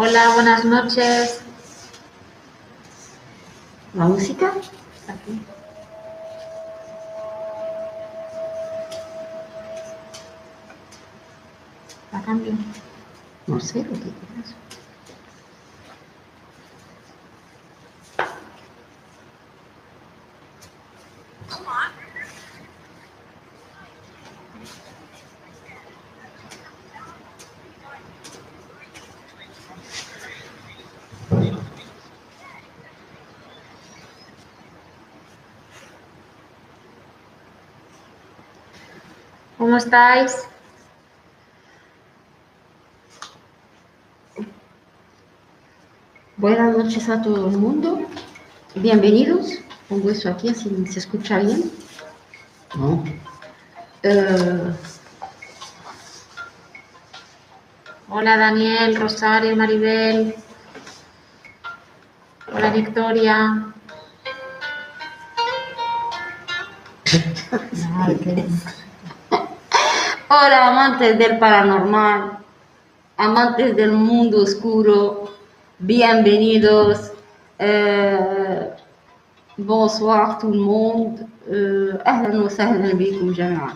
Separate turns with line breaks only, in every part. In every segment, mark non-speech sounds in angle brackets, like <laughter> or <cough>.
Hola, buenas noches.
¿La música?
Aquí. La cambio.
No sé lo que quieras.
¿Cómo estáis?
Buenas noches a todo el mundo. Bienvenidos. Pongo eso aquí así se escucha bien. No. Eh,
Hola Daniel, Rosario, Maribel. Hola Victoria. <laughs> Ay, qué-
Hola, amantes del paranormal, amantes del mundo oscuro, bienvenidos. Euh, bonsoir tout le monde. Euh, أهلا وسهلا بكم جميعا.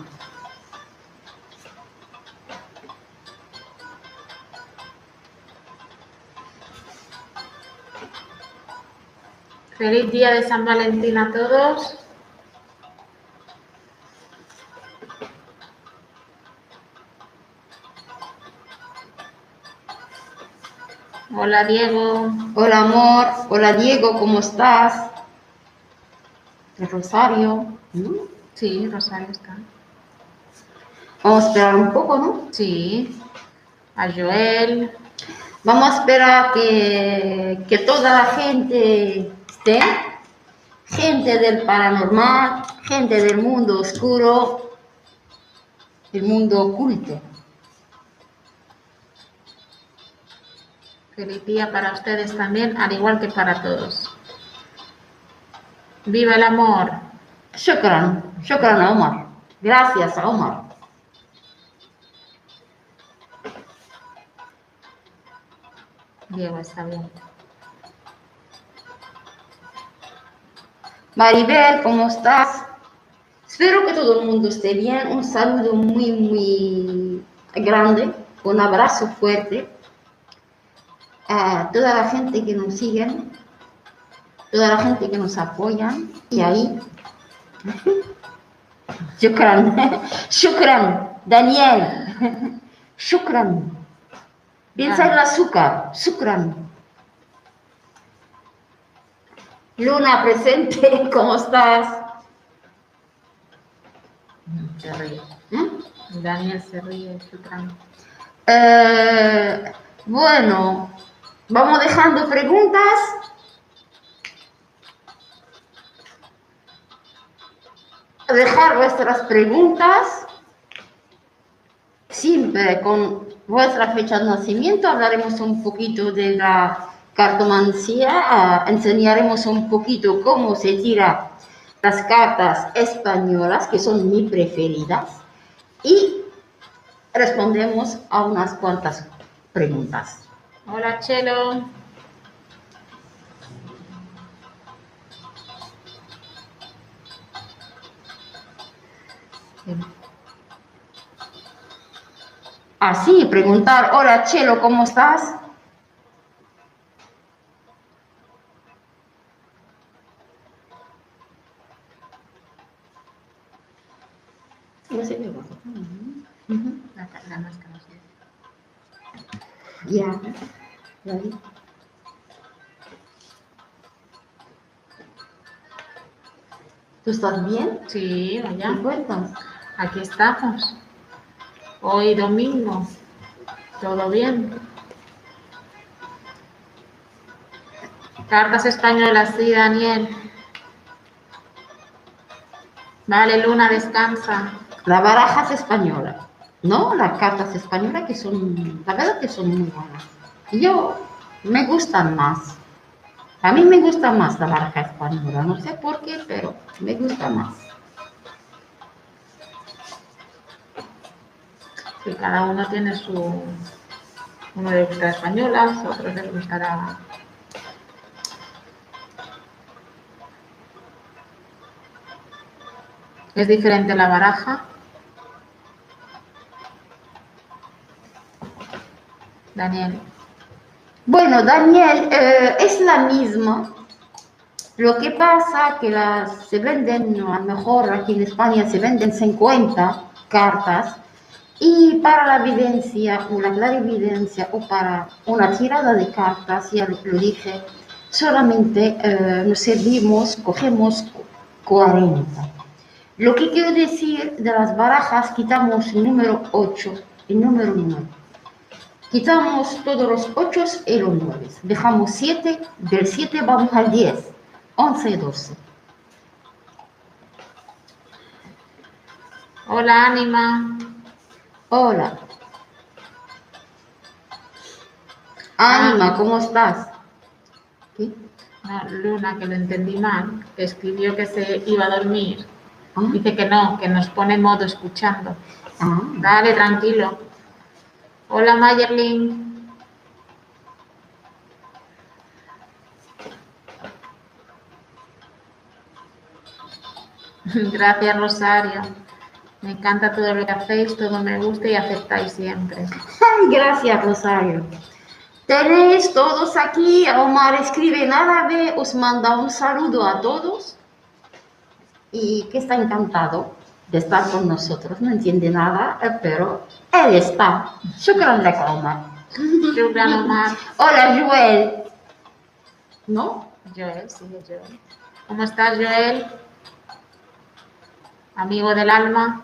Feliz día de San Valentín a todos. Hola Diego.
Hola amor, hola Diego, ¿cómo estás? De Rosario. ¿no?
Sí, Rosario está.
Vamos a esperar un poco, ¿no?
Sí. A Joel.
Vamos a esperar que, que toda la gente esté, gente del paranormal, gente del mundo oscuro, el mundo oculto.
Feliz día para ustedes también, al igual que para todos. ¡Viva el amor!
Shukran, shukran a Omar. Gracias a Omar.
Diego está bien.
Maribel, ¿cómo estás? Espero que todo el mundo esté bien. Un saludo muy, muy grande, un abrazo fuerte a toda la gente que nos sigue, toda la gente que nos apoya. Y ahí, <laughs> shukran, <laughs> shukran, Daniel, <laughs> shukran. Piensa en el azúcar, shukran. Luna presente, ¿cómo estás?
Se ríe.
¿Eh?
Daniel se ríe, Shukran.
Eh, bueno, vamos dejando preguntas. Dejar vuestras preguntas. Siempre con vuestra fecha de nacimiento hablaremos un poquito de la cartomancía, ah, enseñaremos un poquito cómo se tira las cartas españolas, que son mis preferidas, y respondemos a unas cuantas preguntas.
Hola Chelo.
Así, preguntar, hola Chelo, ¿cómo estás? No
la máscara.
Ya, ¿Tú estás bien?
Sí,
¿Qué
vaya.
cuentas?
Aquí estamos. Hoy domingo. ¿Todo bien? Cartas españolas, sí, Daniel. Vale, Luna, descansa.
La baraja es española, ¿no? Las cartas españolas que son, la verdad que son muy buenas. Yo, me gustan más. A mí me gusta más la baraja española, no sé por qué, pero me gusta más.
Que cada uno tiene su, Uno le gustará españolas, otro le gustará. ¿Es diferente la baraja? Daniel.
Bueno, Daniel, eh, es la misma. Lo que pasa que las se venden, a lo mejor aquí en España se venden 50 cartas y para la evidencia la clarividencia o para una tirada de cartas, ya lo, dije, solamente eh, nos servimos, cogemos 40. Lo que quiero decir de las barajas, quitamos el número 8 y el número 9. Quitamos todos los 8 y los 9. Dejamos 7, del 7 vamos al 10, 11 y 12.
Hola, Ánima.
Hola. Ánima, ¿cómo estás? ¿Qué?
No, Luna, que lo entendí mal, que escribió que se iba a dormir.
Ah,
Dice que no, que nos pone modo escuchando.
ah.
Dale, tranquilo. Hola, Mayerlin. <laughs> Gracias, Rosario. Me encanta todo lo que hacéis, todo me gusta y aceptáis siempre.
Gracias, Rosario. Tenéis todos aquí, Omar escribe en árabe, os manda un saludo a todos y que está encantado de estar con nosotros. No entiende nada, eh, pero está. Shukran lak, Omar. <laughs>
Shukran, Omar.
Hola, Joel. ¿No?
Joel, sigue Joel. ¿Cómo estás, Joel? Amigo del alma.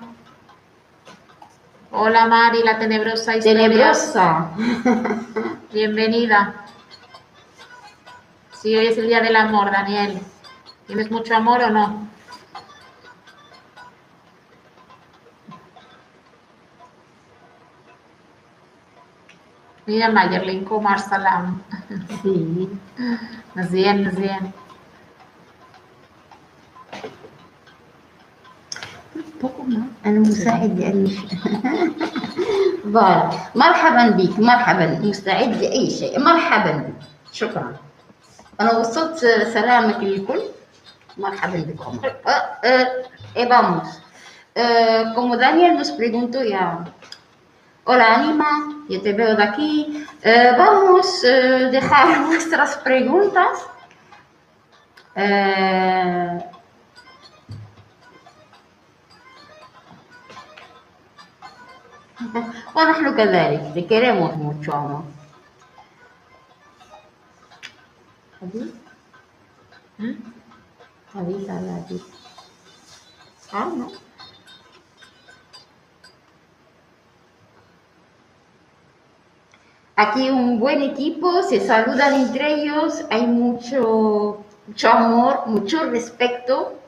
Hola, Mari, la tenebrosa historia.
Tenebrosa. <laughs>
Bienvenida. Sí, hoy es el día del amor, Daniel. ¿Tienes mucho amor o no? Mira, Mayerlin, ¿cómo Marcela?
Sí.
Más. مزيان
más أنا مساعد لاي شيء مرحبا بك مرحبا مستعد لاي شيء مرحبا بك شكرا أنا وصلت سلامك للكل مرحبا بكم eh, eh, vamos. Eh, como Daniel nos preguntó ya Hola Anima, yo te veo de aquí. Eh, vamos a dejar <laughs> nuestras preguntas. Eh, bueno, es lo que te queremos mucho, amor.
¿Allí?
¿Eh? ¿Allí, allí. Ah, no. Aquí un buen equipo, se saludan entre ellos, hay mucho, mucho amor, mucho respeto.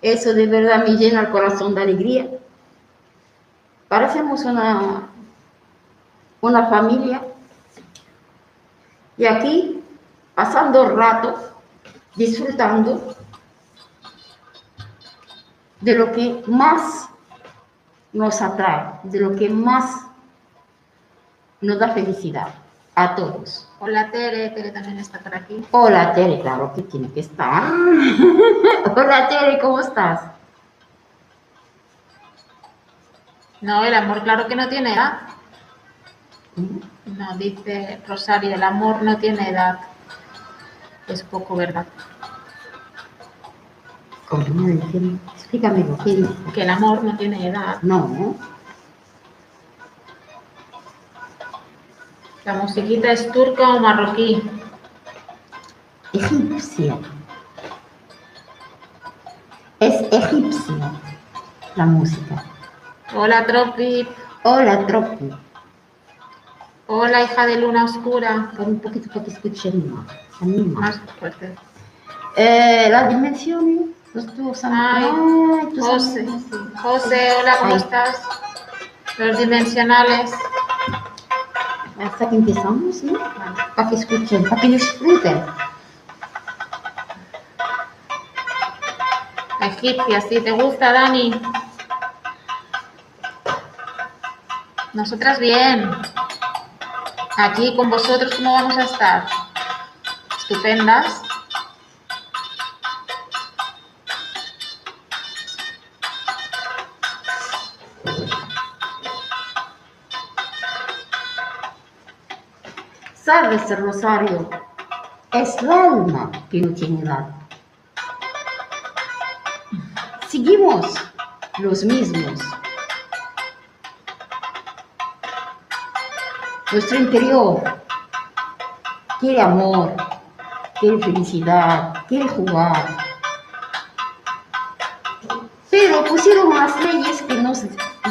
Eso de verdad me llena el corazón de alegría. Parecemos una, una familia. Y aquí, pasando rato, disfrutando de lo que más nos atrae, de lo que más nos da felicidad a todos.
Hola, Tere. Tere también está por aquí.
Hola Tere, claro que tiene que estar. <laughs> Hola Tere, ¿cómo estás?
No, el amor claro que no tiene edad. No, dice Rosario, el amor no tiene edad. Es poco verdad.
¿Cómo no? Explícame lo que dice.
Que el amor no tiene edad.
No,
La musiquita es turca o marroquí.
egipcia. Es egipcia la música.
Hola, Tropi.
Hola Tropi.
Hola, hija de luna oscura.
Pon un poquito para que escuchen más. Anima.
Más fuerte.
Eh, las dimensiones, los dos
Ay,
Ay,
José. José, hola, ¿cómo
Ay.
estás? Los dimensionales.
Hasta que empezamos, ¿no? Para que escuchen, para que disfruten.
Egipcia, sí, ¿te gusta, Dani? Nosotras bien. Aquí con vosotros, ¿cómo vamos a estar? Estupendas.
Sabes, Rosario, es el alma que no tiene edad. Seguimos los mismos. Nuestro interior quiere amor, quiere felicidad, quiere jugar.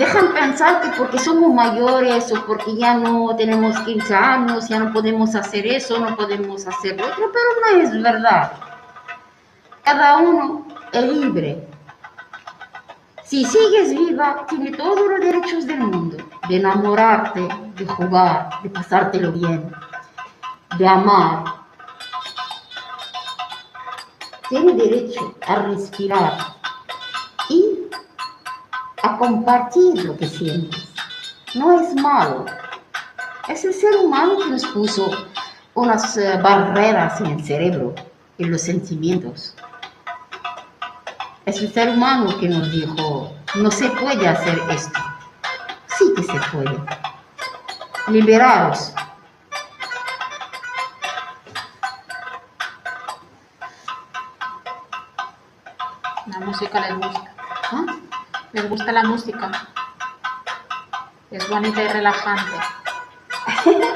Dejan pensar que porque somos mayores o porque ya no tenemos 15 años, ya no podemos hacer eso, no podemos hacer lo otro, pero no es verdad. Cada uno es libre. Si sigues viva, tiene todos los derechos del mundo, de enamorarte, de jugar, de pasártelo bien, de amar. Tiene derecho a respirar a compartir lo que sientes. No es malo. Es el ser humano que nos puso unas eh, barreras en el cerebro, en los sentimientos. Es el ser humano que nos dijo, no se puede hacer esto. Sí que se puede. Liberaros.
La música les gusta.
¿Ah?
Les gusta la música. Es bonita y relajante. <laughs>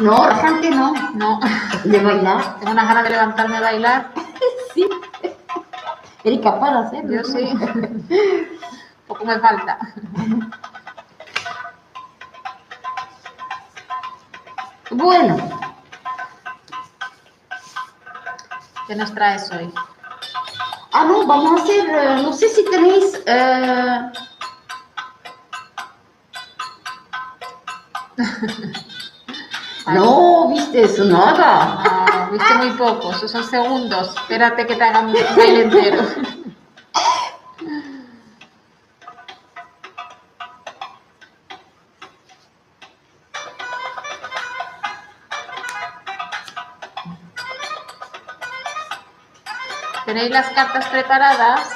No, la gente no.
No,
De bailar.
tengo unas ganas de levantarme a bailar. <laughs>
Sí. Eres capaz de hacerlo.
Yo sí. Poco me falta.
Bueno,
¿Qué nos traes hoy?
Ah, no, vamos a hacer, eh, no sé si tenéis. eh, <laughs> no, viste eso, nada.
No, viste muy poco, esos son segundos. Espérate que te hagan un baile entero. <laughs> ¿Tenéis las cartas preparadas?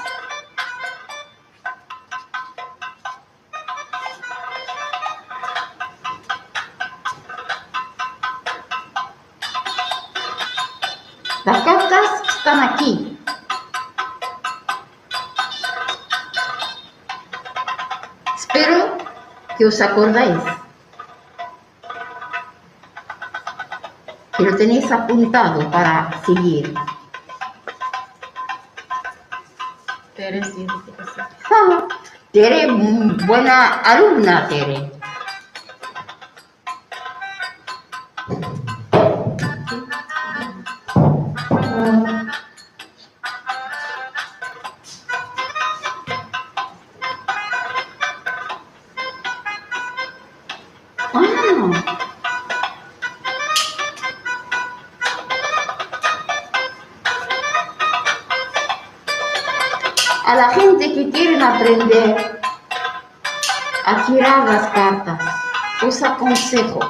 Las cartas están aquí. Espero que os acordáis. Que lo tenéis apuntado para seguir.
Tere,
mm, buena alumna, Tere. Ah, a la gente que quieren aprender a tirar las cartas, os aconsejo.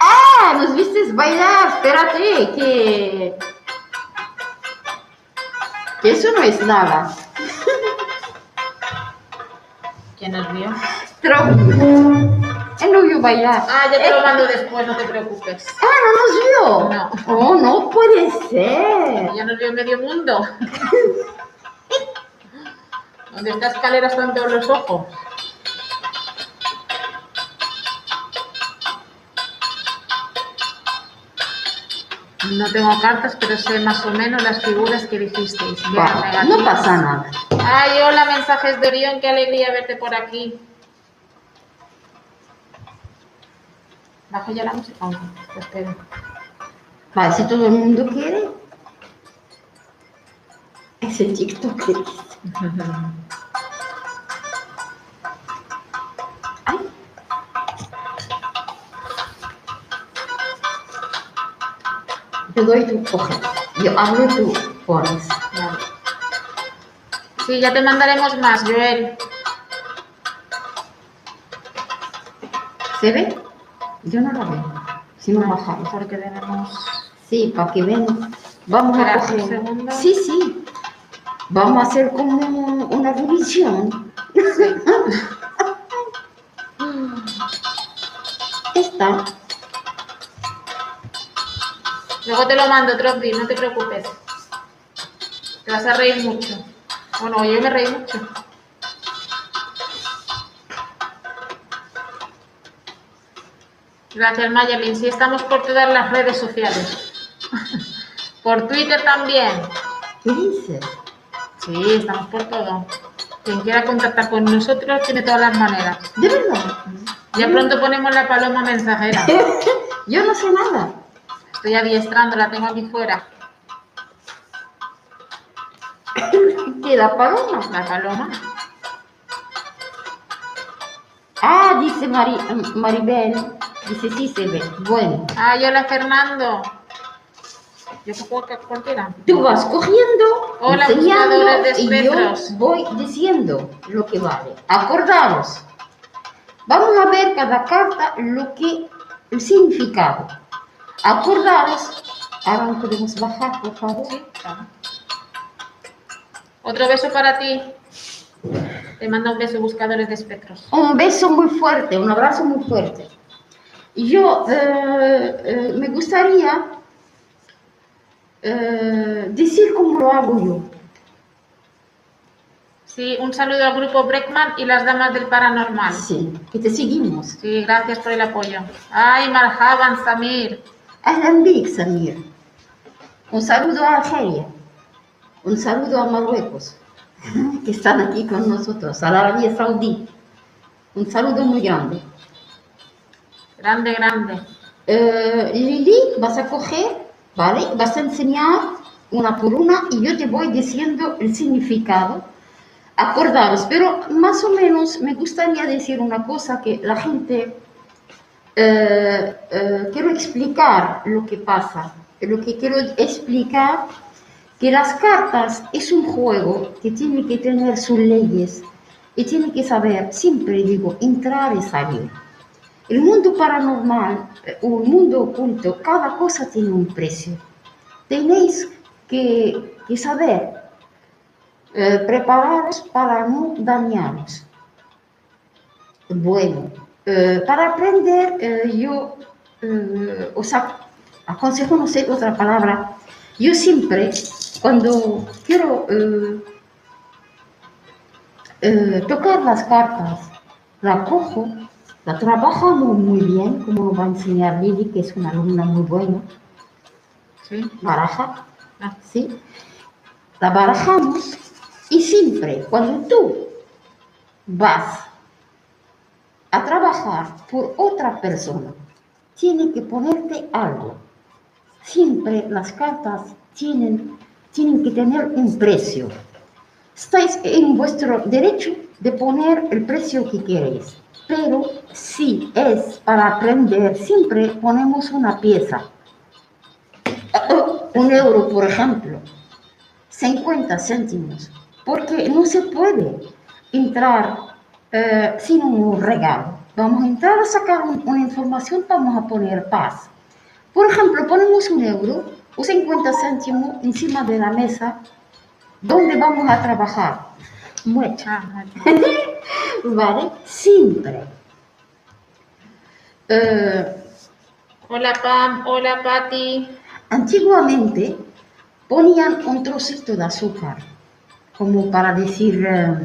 ¡Ah! Nos vistes bailar, espérate, que... que eso no es nada.
¿Quién nos vio?
Pero... Él no vio bailar.
Ah, ya te lo mando después, no te preocupes.
Ah, no nos vio.
No.
Oh, no puede ser.
Ya nos vio medio mundo. <laughs> Donde esta escalera están todos los ojos. No tengo cartas, pero sé más o menos las figuras que dijisteis.
no pasa nada.
Ay, hola, mensajes de Orión, qué alegría verte por aquí. ¿Bajo ya la música? Pues espero.
Vale, si todo el mundo quiere. Ese TikTok que. Ay. Te doy tu coge. Yo hablo tú pones.
Vale. Sí, ya te mandaremos más, Joel.
¿Se ve? Yo no la veo. Si no bajamos.
Porque tenemos...
Sí, para que vean. Vamos a
segundo.
Sí, sí. Vamos a hacer como una revisión. <laughs> Esta.
Luego te lo mando, Tropi, no te preocupes. Te vas a reír mucho. Bueno, yo me reí mucho. Gracias, Mayerlin. Sí, estamos por todas las redes sociales. <laughs> por Twitter también.
¿Qué dices?
Sí, estamos por todo. Quien quiera contactar con nosotros tiene todas las maneras.
¿De verdad?
Ya pronto ponemos la paloma mensajera. <laughs>
Yo no sé nada.
Estoy adiestrando, la tengo aquí fuera.
¿Qué la paloma?
La paloma.
Ah, dice Mari, Maribel. Dice, sí se ve. Bueno,
Ay, hola Fernando. Yo puedo que cualquiera.
tú vas cogiendo,
Hola,
enseñando
buscadores de
y yo voy diciendo lo que vale. Acordaros. Vamos a ver cada carta lo que, el significado. Acordaros. Ahora podemos bajar, por favor.
Sí, claro. Otro beso para ti. Te manda un beso, buscadores de espectros.
Un beso muy fuerte, un abrazo muy fuerte. Yo eh, eh, me gustaría eh, decir cómo lo hago yo.
Sí, un saludo al grupo Breckman y las damas del paranormal.
Sí, que te seguimos.
Sí, gracias por el apoyo. Ay, Marhaban, Samir.
Ahlan bik, Samir. Un saludo a Argelia. Un saludo a Marruecos, <laughs> que están aquí con nosotros, a la Arabia Saudí. Un saludo muy grande.
Grande, grande.
Eh, Lili, vas a coger, ¿vale? Vas a enseñar una por una y yo te voy diciendo el significado. Acordaros, pero más o menos me gustaría decir una cosa que la gente, eh, eh, quiero explicar lo que pasa, lo que quiero explicar, que las cartas es un juego que tiene que tener sus leyes y tiene que saber, siempre digo, entrar y salir. El mundo paranormal eh, o el mundo oculto, cada cosa tiene un precio. Tenéis que, que saber eh, prepararos para no dañaros. Bueno, eh, para aprender, eh, yo eh, os ac- aconsejo, no sé otra palabra, yo siempre, cuando quiero eh, eh, tocar las cartas, la cojo, la trabajamos muy bien, como va a enseñar Lili, que es una alumna muy buena,
Sí.
baraja,
Ah,
¿sí? La barajamos y siempre cuando tú vas a trabajar por otra persona, tiene que ponerte algo. Siempre las cartas tienen, tienen que tener un precio. Estáis en vuestro derecho de poner el precio que queréis, pero si es para aprender, siempre ponemos una pieza. <coughs> Un euro, por ejemplo, 50 céntimos, porque no se puede entrar eh, sin un regalo. Vamos a entrar a sacar un- una información, vamos a poner paz. Por ejemplo, ponemos un euro o 50 céntimos encima de la mesa donde vamos a trabajar. Mucho.
ah, <laughs> vale.
Siempre. Eh,
Hola Pam, hola Patti.
Antiguamente ponían un trocito de azúcar, como para decir eh,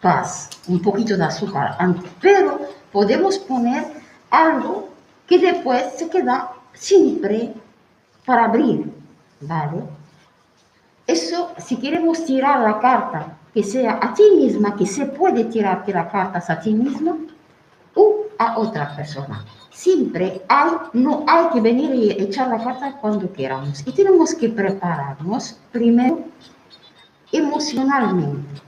paz, un poquito de azúcar, pero podemos poner algo que después se queda siempre para abrir, ¿vale? Eso, si queremos tirar la carta, que sea a ti misma, que se puede tirarte la carta a ti misma o a otra persona. Siempre hay, no hay que venir y echar la carta cuando queramos. Y tenemos que prepararnos primero emocionalmente.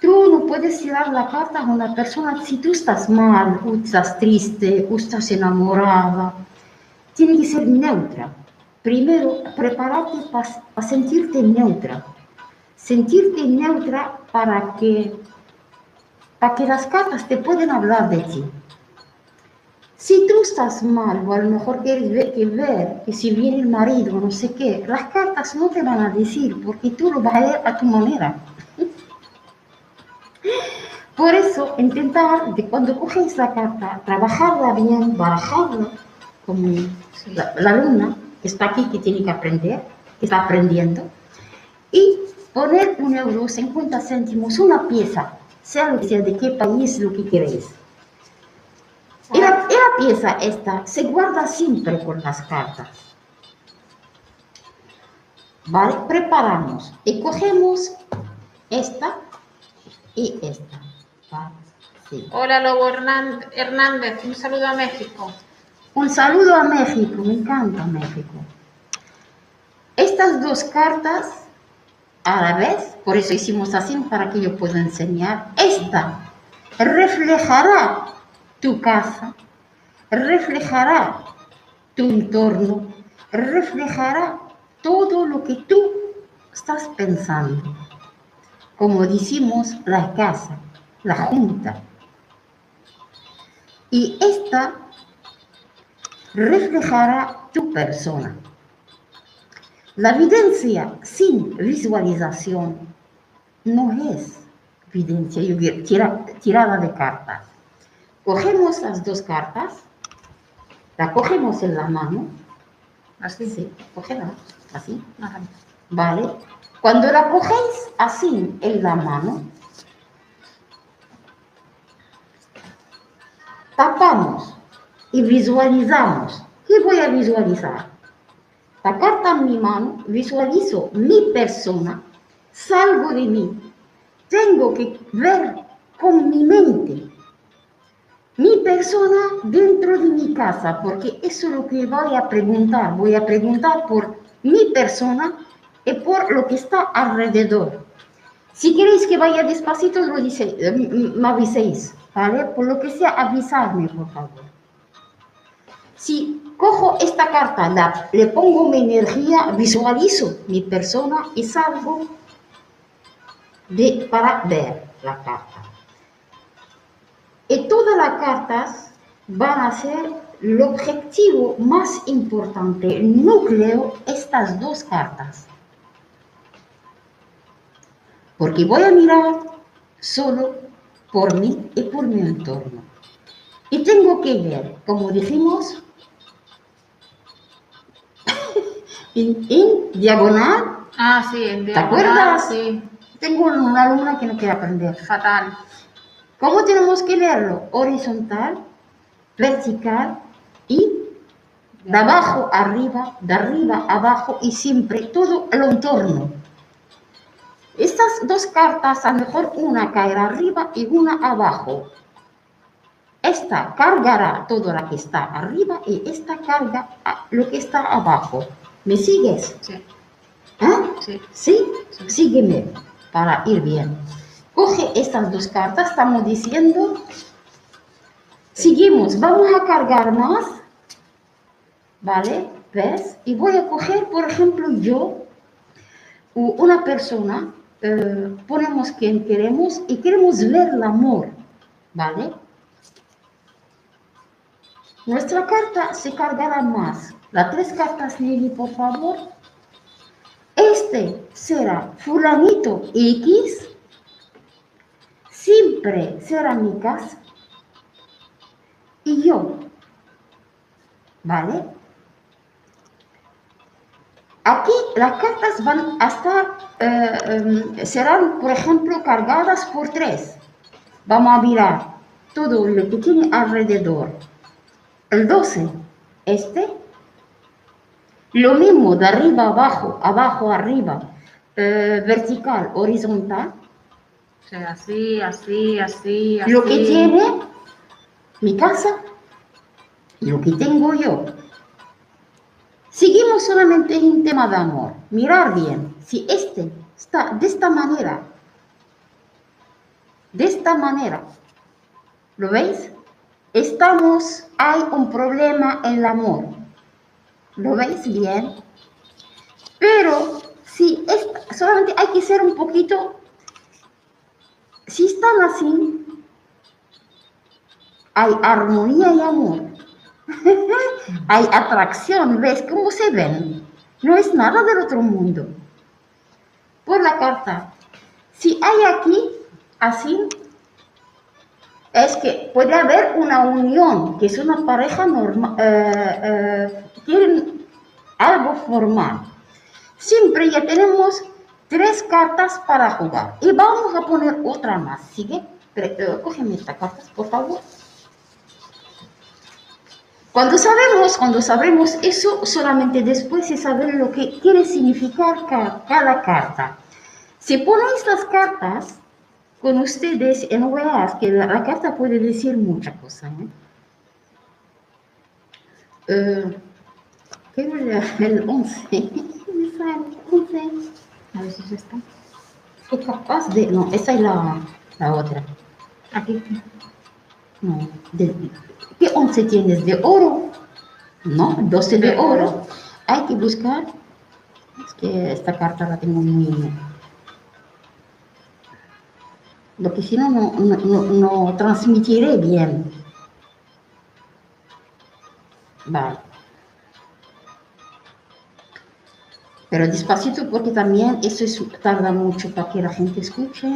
Tú no puedes tirar la carta a una persona si tú estás mal, o estás triste, o estás enamorada. Tiene que ser neutra. Primero, prepárate para sentirte neutra. Sentirte neutra para que, para que las cartas te puedan hablar de ti. Si tú estás mal, o a lo mejor quieres ver que, ver que si viene el marido, no sé qué, las cartas no te van a decir porque tú lo vas a leer a tu manera. <laughs> Por eso, intentar de cuando coges la carta, trabajarla bien, barajarla, como la, la alumna que está aquí, que tiene que aprender, que está aprendiendo, y poner un euro, 50 céntimos, una pieza, sea lo que sea, de qué país, lo que queréis. Y la, y la pieza esta se guarda siempre con las cartas. ¿Vale? Preparamos y cogemos esta y esta. ¿vale? Sí.
Hola Lobo Hernán- Hernández, un saludo a México.
Un saludo a México, me encanta México. Estas dos cartas a la vez, por eso hicimos así para que yo pueda enseñar. Esta reflejará tu casa, reflejará tu entorno, reflejará todo lo que tú estás pensando. Como decimos, la casa, la junta. Y esta reflejará tu persona. La evidencia sin visualización no es evidencia yo diría, tira- tirada de cartas. Cogemos las dos cartas, la cogemos en la mano,
Así.
sí, cógela, así. ¿vale? Cuando la cogéis así en la mano, tapamos y visualizamos. ¿Qué voy a visualizar? La carta en mi mano, visualizo mi persona, salgo de mí. Tengo que ver con mi mente mi persona dentro de mi casa, porque eso es lo que voy a preguntar. Voy a preguntar por mi persona y por lo que está alrededor. Si queréis que vaya despacito, lo dice, eh, me aviséis, ¿vale? Por lo que sea, avisarme, por favor. Si cojo esta carta, la- le pongo mi energía, visualizo mi persona y salgo de, para ver la carta. Y todas las cartas van a ser el objetivo más importante, el núcleo, estas dos cartas. Porque voy a mirar solo por mí y por mi entorno. Y tengo que ver, como dijimos, en, en diagonal.
Ah, sí, en
¿Te
diagonal,
acuerdas?
Sí,
Tengo una alumna que no quiere aprender.
fatal.
¿Cómo tenemos que leerlo? Horizontal, vertical y de abajo arriba, de arriba abajo y siempre todo el entorno. Estas dos cartas, a lo mejor una caerá arriba y una abajo. Esta cargará todo lo que está arriba y esta carga lo que está abajo. ¿Me sigues?
Sí,
¿Ah?
sí.
¿Sí?
Sí.
Sígueme para ir bien. Coge estas dos cartas, estamos diciendo. Seguimos, vamos a cargar más. ¿Vale? ¿Ves? Y voy a coger, por ejemplo, yo, una persona, eh, ponemos quien queremos y queremos ver el amor. ¿Vale? Nuestra carta se cargará más. Las tres cartas, Lili, por favor. Este será fulanito X, siempre será y yo. ¿Vale? Aquí las cartas van a estar, eh, em, serán, por ejemplo, cargadas por tres. Vamos a mirar todo lo que tiene alrededor. El 12, este, lo mismo de arriba abajo, abajo arriba, eh, vertical, horizontal.
O sea, así, así, así, así.
Lo que tiene mi casa lo que tengo yo. Seguimos solamente en tema de amor. Mirar bien. Si este está de esta manera, de esta manera, ¿lo veis? Estamos, hay un problema en el amor. ¿Lo veis bien? Pero si esta- solamente hay que ser un poquito, si están así, hay armonía y amor. <laughs> hay atracción, ¿ves cómo se ven? No es nada del otro mundo. Por la carta, si hay aquí, así, es que puede haber una unión, que es una pareja normal, eh, eh, algo formal. Siempre ya tenemos tres cartas para jugar. Y vamos a poner otra más. ¿Sigue? Eh, cógeme estas cartas, por favor. Cuando sabemos, cuando sabemos eso, solamente después se sabe lo que quiere significar cada, carta. Si ponen estas cartas con ustedes en OEAS, que la, carta puede decir muchas cosas. ¿eh? Uh, ¿Qué es el 11? <laughs> A ver si está. Es capaz de. No, esa es la, la otra. Aquí. No, de, ¿Qué 11 tienes? ¿De oro? No, 12 de oro. Hay que buscar. Es que esta carta la tengo muy. Lo que si no, no, no, no transmitiré bien. Vale. Pero despacito porque también eso tarda mucho para que la gente escuche.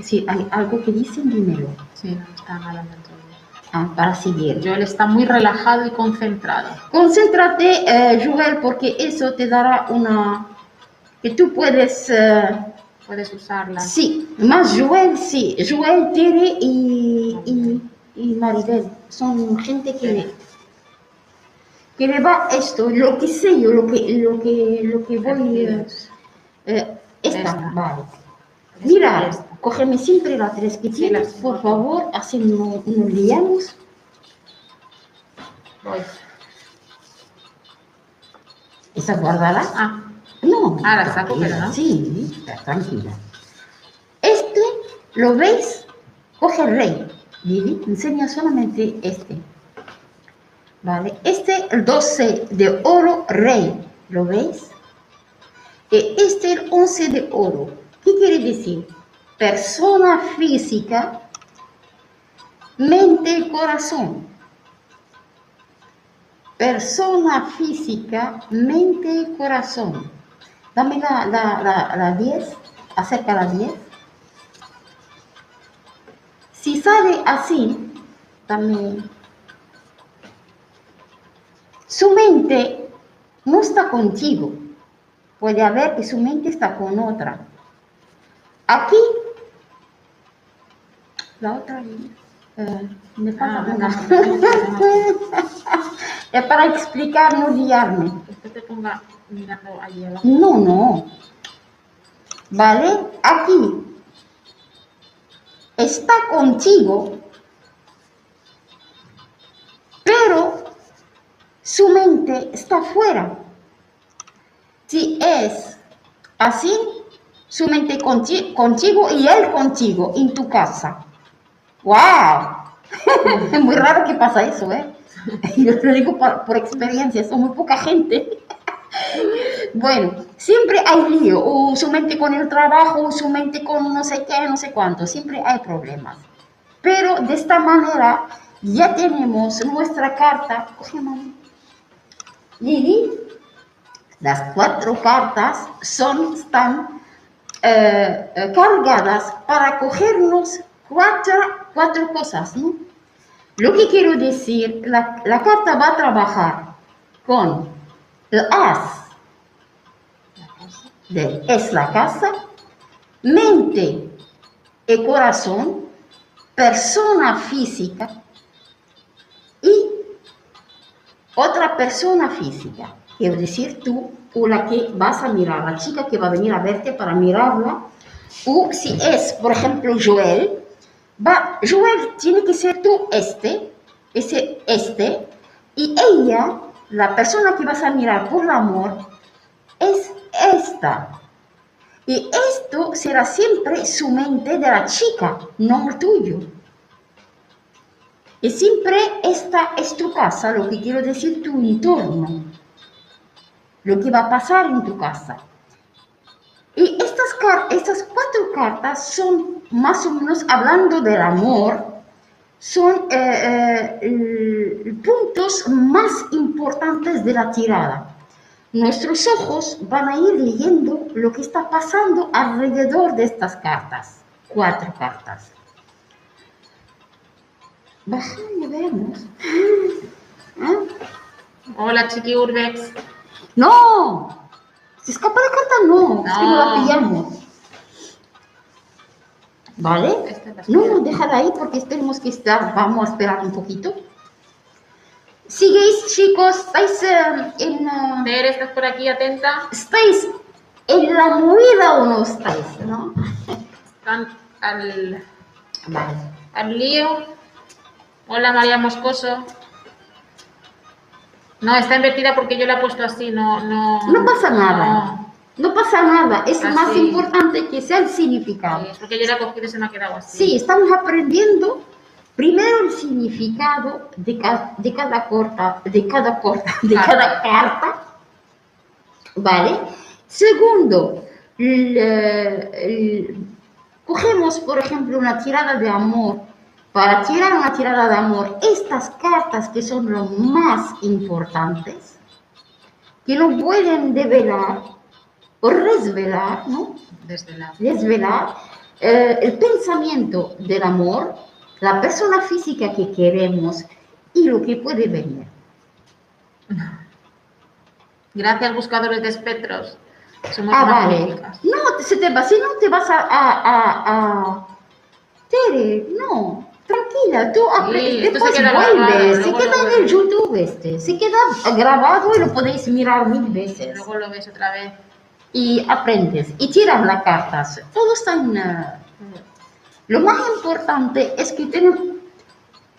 Si hay algo que dicen, dímelo.
Sí, está hablando
Ah, para seguir.
Joel está muy relajado y concentrado.
Concéntrate, eh, Joel, porque eso te dará una... que tú puedes... Eh,
puedes usarla.
Sí, más Joel, sí. Joel, Tere y, y, Maribel son gente que, que le va esto, lo que sé yo, lo que, lo que, lo que voy... Eh, esta, vale. Mira, cógeme siempre la tres que tienes, por favor, así no nos liamos.
Voy.
¿Esa guardada?
Ah.
No.
Ah, la saco, pero no.
Sí, tranquila. Este, ¿lo veis? Coge el rey. Lili, enseña solamente este. ¿Vale? Este, el 12 de oro, rey. ¿Lo veis? Y este, el 11 de oro. ¿Qué quiere decir? persona física, mente y corazón. Persona física, mente y corazón. Dame la, la, la, 10, acerca la 10. Si sale así, dame. Su mente no está contigo. Puede haber que su mente está con otra. Aquí la otra eh, me falta ah, una. <laughs> es para explicar, no guiarme.
Que te ponga mirando allí abajo.
No, no. ¿Vale? Aquí está contigo, pero su mente está fuera. Si es así, su mente contigo y él contigo en tu casa. ¡Wow! es muy raro que pasa eso, ¿eh? Yo te lo digo por, experiencia, son muy poca gente. bueno, siempre hay lío, o su mente con el trabajo, o su mente con no sé qué, no sé cuánto, siempre hay problemas. Pero de esta manera ya tenemos nuestra carta. Lili, las cuatro cartas son, están eh, eh, cargadas para cogernos cuatro, cuatro cosas, ¿no? Lo que quiero decir, la, la carta va a trabajar con el as, de es la casa, mente y corazón, persona física y otra persona física. Quiero decir, tú o la que vas a mirar, la chica que va a venir a verte para mirarla, o si es, por ejemplo, Joel, va, Joel tiene que ser tú este, ese este, y ella, la persona que vas a mirar por el amor, es esta. Y esto será siempre su mente de la chica, no el tuyo. Y siempre esta es tu casa, lo que quiero decir tu entorno, lo que va a pasar en tu casa. Y estas, estas cuatro cartas son más o menos hablando del amor, son eh, eh, puntos más importantes de la tirada. Nuestros ojos van a ir leyendo lo que está pasando alrededor de estas cartas, cuatro cartas. Bajando, veamos. <laughs> ¿Ah?
Hola, Chiqui Urbex.
¡No! Se escapa la carta, no, es que no la
No.
pillamos. ¿Vale? No, no, déjala ahí porque tenemos que estar, vamos a esperar un poquito. ¿Siguéis, chicos? ¿Estáis eh, en, eh,
Tere, ¿estás por aquí atenta?
¿Estáis en la movida o no estáis? ¿no?
Están al,
Vale.
al lío. Hola, María Moscoso. No, está invertida porque yo la he puesto así, no, no.
No pasa nada.
no.
No pasa nada. Es
Así.
más importante que sea el significado.
Sí, porque yo la cogido y se me ha quedado así.
Sí, estamos aprendiendo primero el significado de, ca- de cada corta, de cada corta, <laughs> de
Carta.
cada carta, ¿vale? Segundo, el, eh, el- cogemos, por ejemplo, una tirada de amor. Para tirar una tirada de amor, estas cartas que son lo más importantes, que no pueden develar o resvelar, ¿no?
Desde la.
desvelar eh, el pensamiento del amor, la persona física que queremos y lo que puede venir. <laughs>
Gracias, buscadores de espectros. Somos
Ah, vale. No, se te va, si no te vas a... a, a, a- Tere, no, tranquila, tú
Sí,
después
se
vuelves, se queda en el. YouTube este, se queda grabado y lo podéis mirar mil veces.
Luego lo ves otra vez.
Y aprendes, y tiras las cartas, todo está en... Lo más importante es que tenemos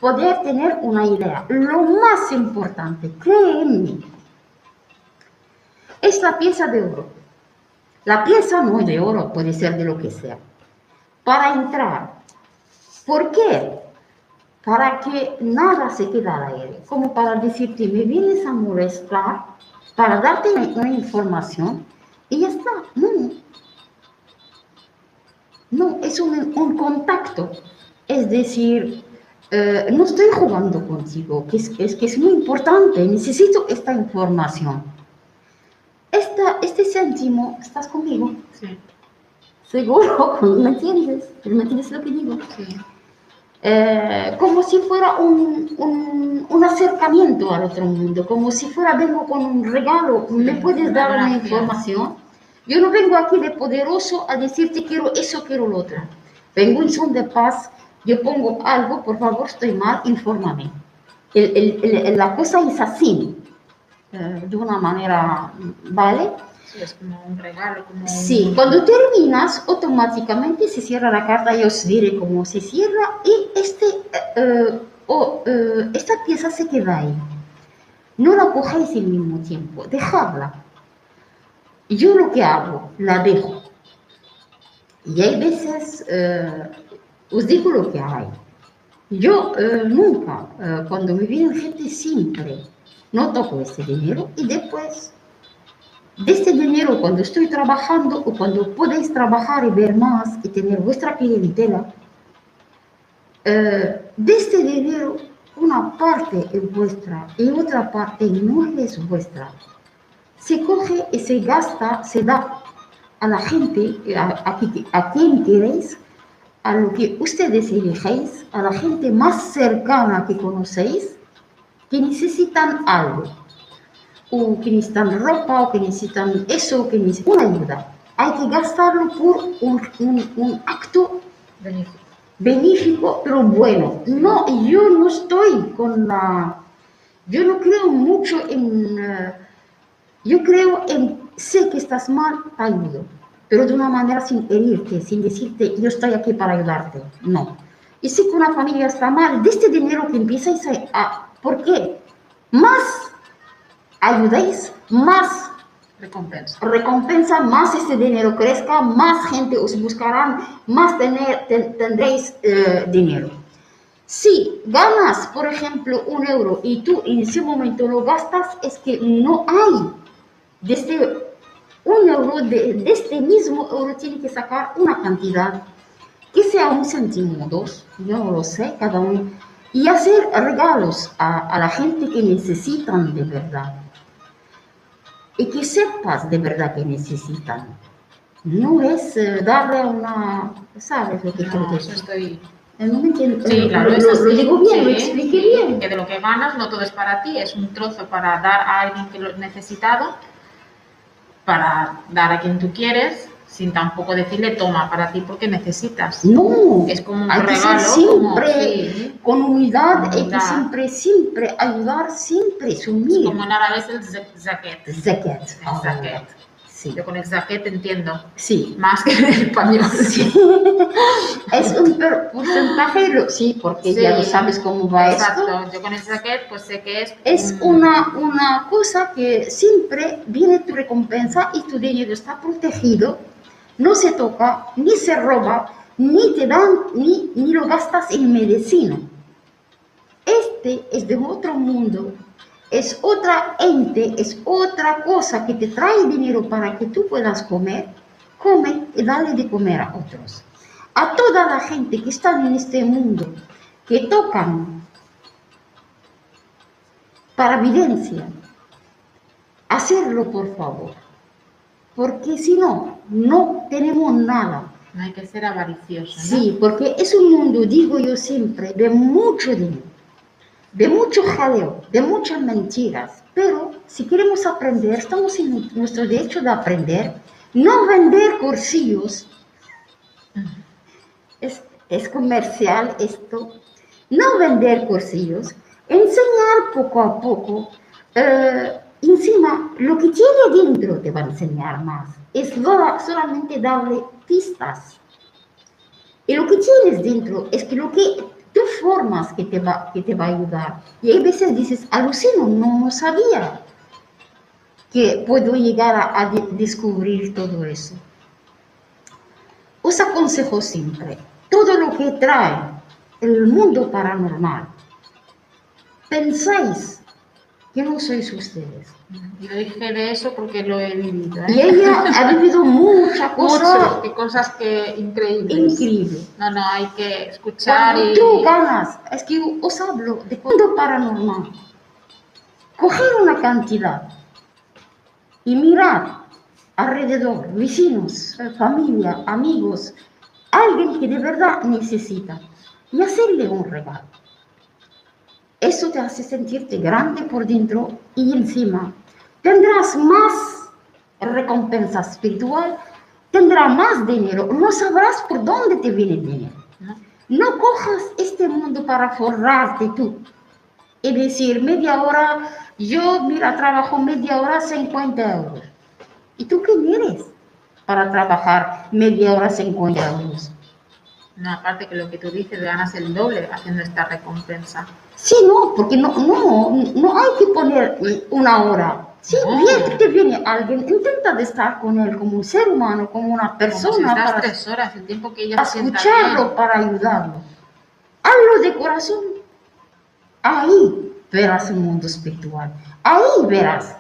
poder tener una idea. Lo más importante, créeme, es la pieza de oro. La pieza no es de oro, puede ser de lo que sea. Para entrar. ¿Por qué? Para que nada se quede al aire. Como para decirte, me vienes a molestar, para darte una información y ya está. No, no, es un, un contacto. Es decir, eh, no estoy jugando contigo, que es, es que es muy importante, necesito esta información. Esta, este céntimo, ¿estás conmigo?
Sí,
Seguro, <laughs> ¿me entiendes? ¿Me entiendes lo que digo?
sí.
Eh, como si fuera un, un, un acercamiento al otro mundo, como si fuera vengo con un regalo, me puedes dar una información. Yo no vengo aquí de poderoso a decirte quiero eso, quiero lo otro. Vengo en son de paz, yo pongo algo, por favor, estoy mal, infórmame. El- el- el- la cosa es así, eh, de una manera, ¿vale?
Sí, es como un regalo, como un-
Sí, cuando terminas, automáticamente se cierra la carta, yo os diré cómo se cierra y este, o, eh, esta pieza se queda ahí. No la cojáis al mismo tiempo, dejadla. Yo lo que hago, la dejo. Y hay veces, eh, os digo lo que hay. Yo nunca, cuando me viene gente, siempre no toco ese dinero y después de este dinero cuando estoy trabajando o cuando podéis trabajar y ver más y tener vuestra clientela, eh, de este dinero una parte es vuestra y otra parte no es vuestra. Se coge y se gasta, se da a la gente, a, a, a quien queréis, a lo que ustedes elegéis, a la gente más cercana que conocéis, que necesitan algo o que necesitan ropa, o que necesitan eso, que necesitan una ayuda. Hay que gastarlo por un, un- un acto benéfico, pero bueno. No, yo no estoy con la... Yo no creo mucho en... eh, yo creo en... Sé que estás mal, ayudo. Pero de una manera sin herirte, sin decirte, yo estoy aquí para ayudarte. No. Y sé que una familia está mal, de este dinero que empiezais a... a ¿Por qué? Más ayudéis, más
Recompensa.
recompensa, más este dinero crezca, más gente os buscarán, más tener, ten- tendréis eh, dinero. Si ganas, por ejemplo, un euro y tú en ese momento lo gastas, es que no hay desde un euro de, de este mismo euro tiene que sacar una cantidad que sea un céntimo dos, yo no lo sé, cada uno, y hacer regalos a, a la gente que necesitan de verdad. Y que sepas de verdad que necesitan. No es eh, darle una, ¿sabes lo que
No, eso
decir?
estoy...
Eh.
Sí,
Eh,
claro,
lo, lo- lo digo bien, lo
Sí,
expliqué
sí,
bien.
Que de lo que ganas no todo es para ti, es un trozo para dar a alguien que lo ha necesitado, para dar a quien tú quieres, sin tampoco decirle toma para ti porque necesitas.
No,
Es como un
hay que ser
regalo, como-
siempre
sí.
con humildad,
Con
hay que siempre, siempre ayudar, siempre sumir.
Como en árabe es el za- zaquet.
Zakat.
El
sí,
Yo con el zaquet entiendo
sí.
más que en el español. <laughs>
Sí. es un porcentaje, sí, porque ya
Sí.
lo sabes cómo va esto.
Exacto, yo con el zaquet pues sé que es...
Es
un-
una, una cosa que siempre viene tu recompensa y tu dinero está protegido, no se toca, ni se roba, ni te dan, ni, ni lo gastas en medicina. Este es de otro mundo, es otra ente, es otra cosa que te trae dinero para que tú puedas comer, come y dale de comer a otros. A toda la gente que está en este mundo, que tocan para evidencia. Hacerlo, por favor. Porque si no, no tenemos nada.
No hay que ser avaricioso, ¿no?
Sí, porque es un mundo, digo yo siempre, de mucho dinero, de mucho jaleo, de muchas mentiras. Pero si queremos aprender, estamos en nuestro derecho de aprender, no vender cursillos. Es, es comercial esto. No vender cursillos, enseñar poco a poco. eh, encima, lo que tiene dentro te va a enseñar más. Es solamente darle pistas. Y lo que tienes dentro es que lo que tú formas que te va, que te va a ayudar. Y hay veces dices, alucino, no, sabía que puedo llegar a, a de- descubrir todo eso. Os aconsejo siempre, todo lo que trae el mundo paranormal, pensáis no sois ustedes.
Yo dije de eso porque lo he vivido.
Y
¿eh?
ella ha vivido <laughs> mucha cosa
Mucho, qué cosas que increíbles.
increíble.
No, no, hay que escuchar
Cuando
y...
tú ganas, es que os hablo de mundo paranormal. Coger una cantidad y mirar alrededor, vecinos, familia, amigos, alguien que de verdad necesita y hacerle un regalo. Eso te hace sentirte grande por dentro y encima tendrás más recompensa espiritual, tendrás más dinero, no sabrás por dónde te viene el dinero.
¿no?
Cojas este mundo para forrarte tú y decir media hora, yo, mira, trabajo media hora 50 euros. ¿Y tú quién eres para trabajar media hora 50 euros?
No, aparte que lo que tú dices, ganas el doble haciendo esta recompensa.
Sí, no, porque no, no, no hay que poner una hora. Sí,
No.
bien que te viene alguien, intenta de estar con él como un ser humano, como una
Como si
persona, para
tres horas, el tiempo que ella
escucharlo, para ayudarlo. Hazlo de corazón. Ahí verás un mundo espiritual. Ahí verás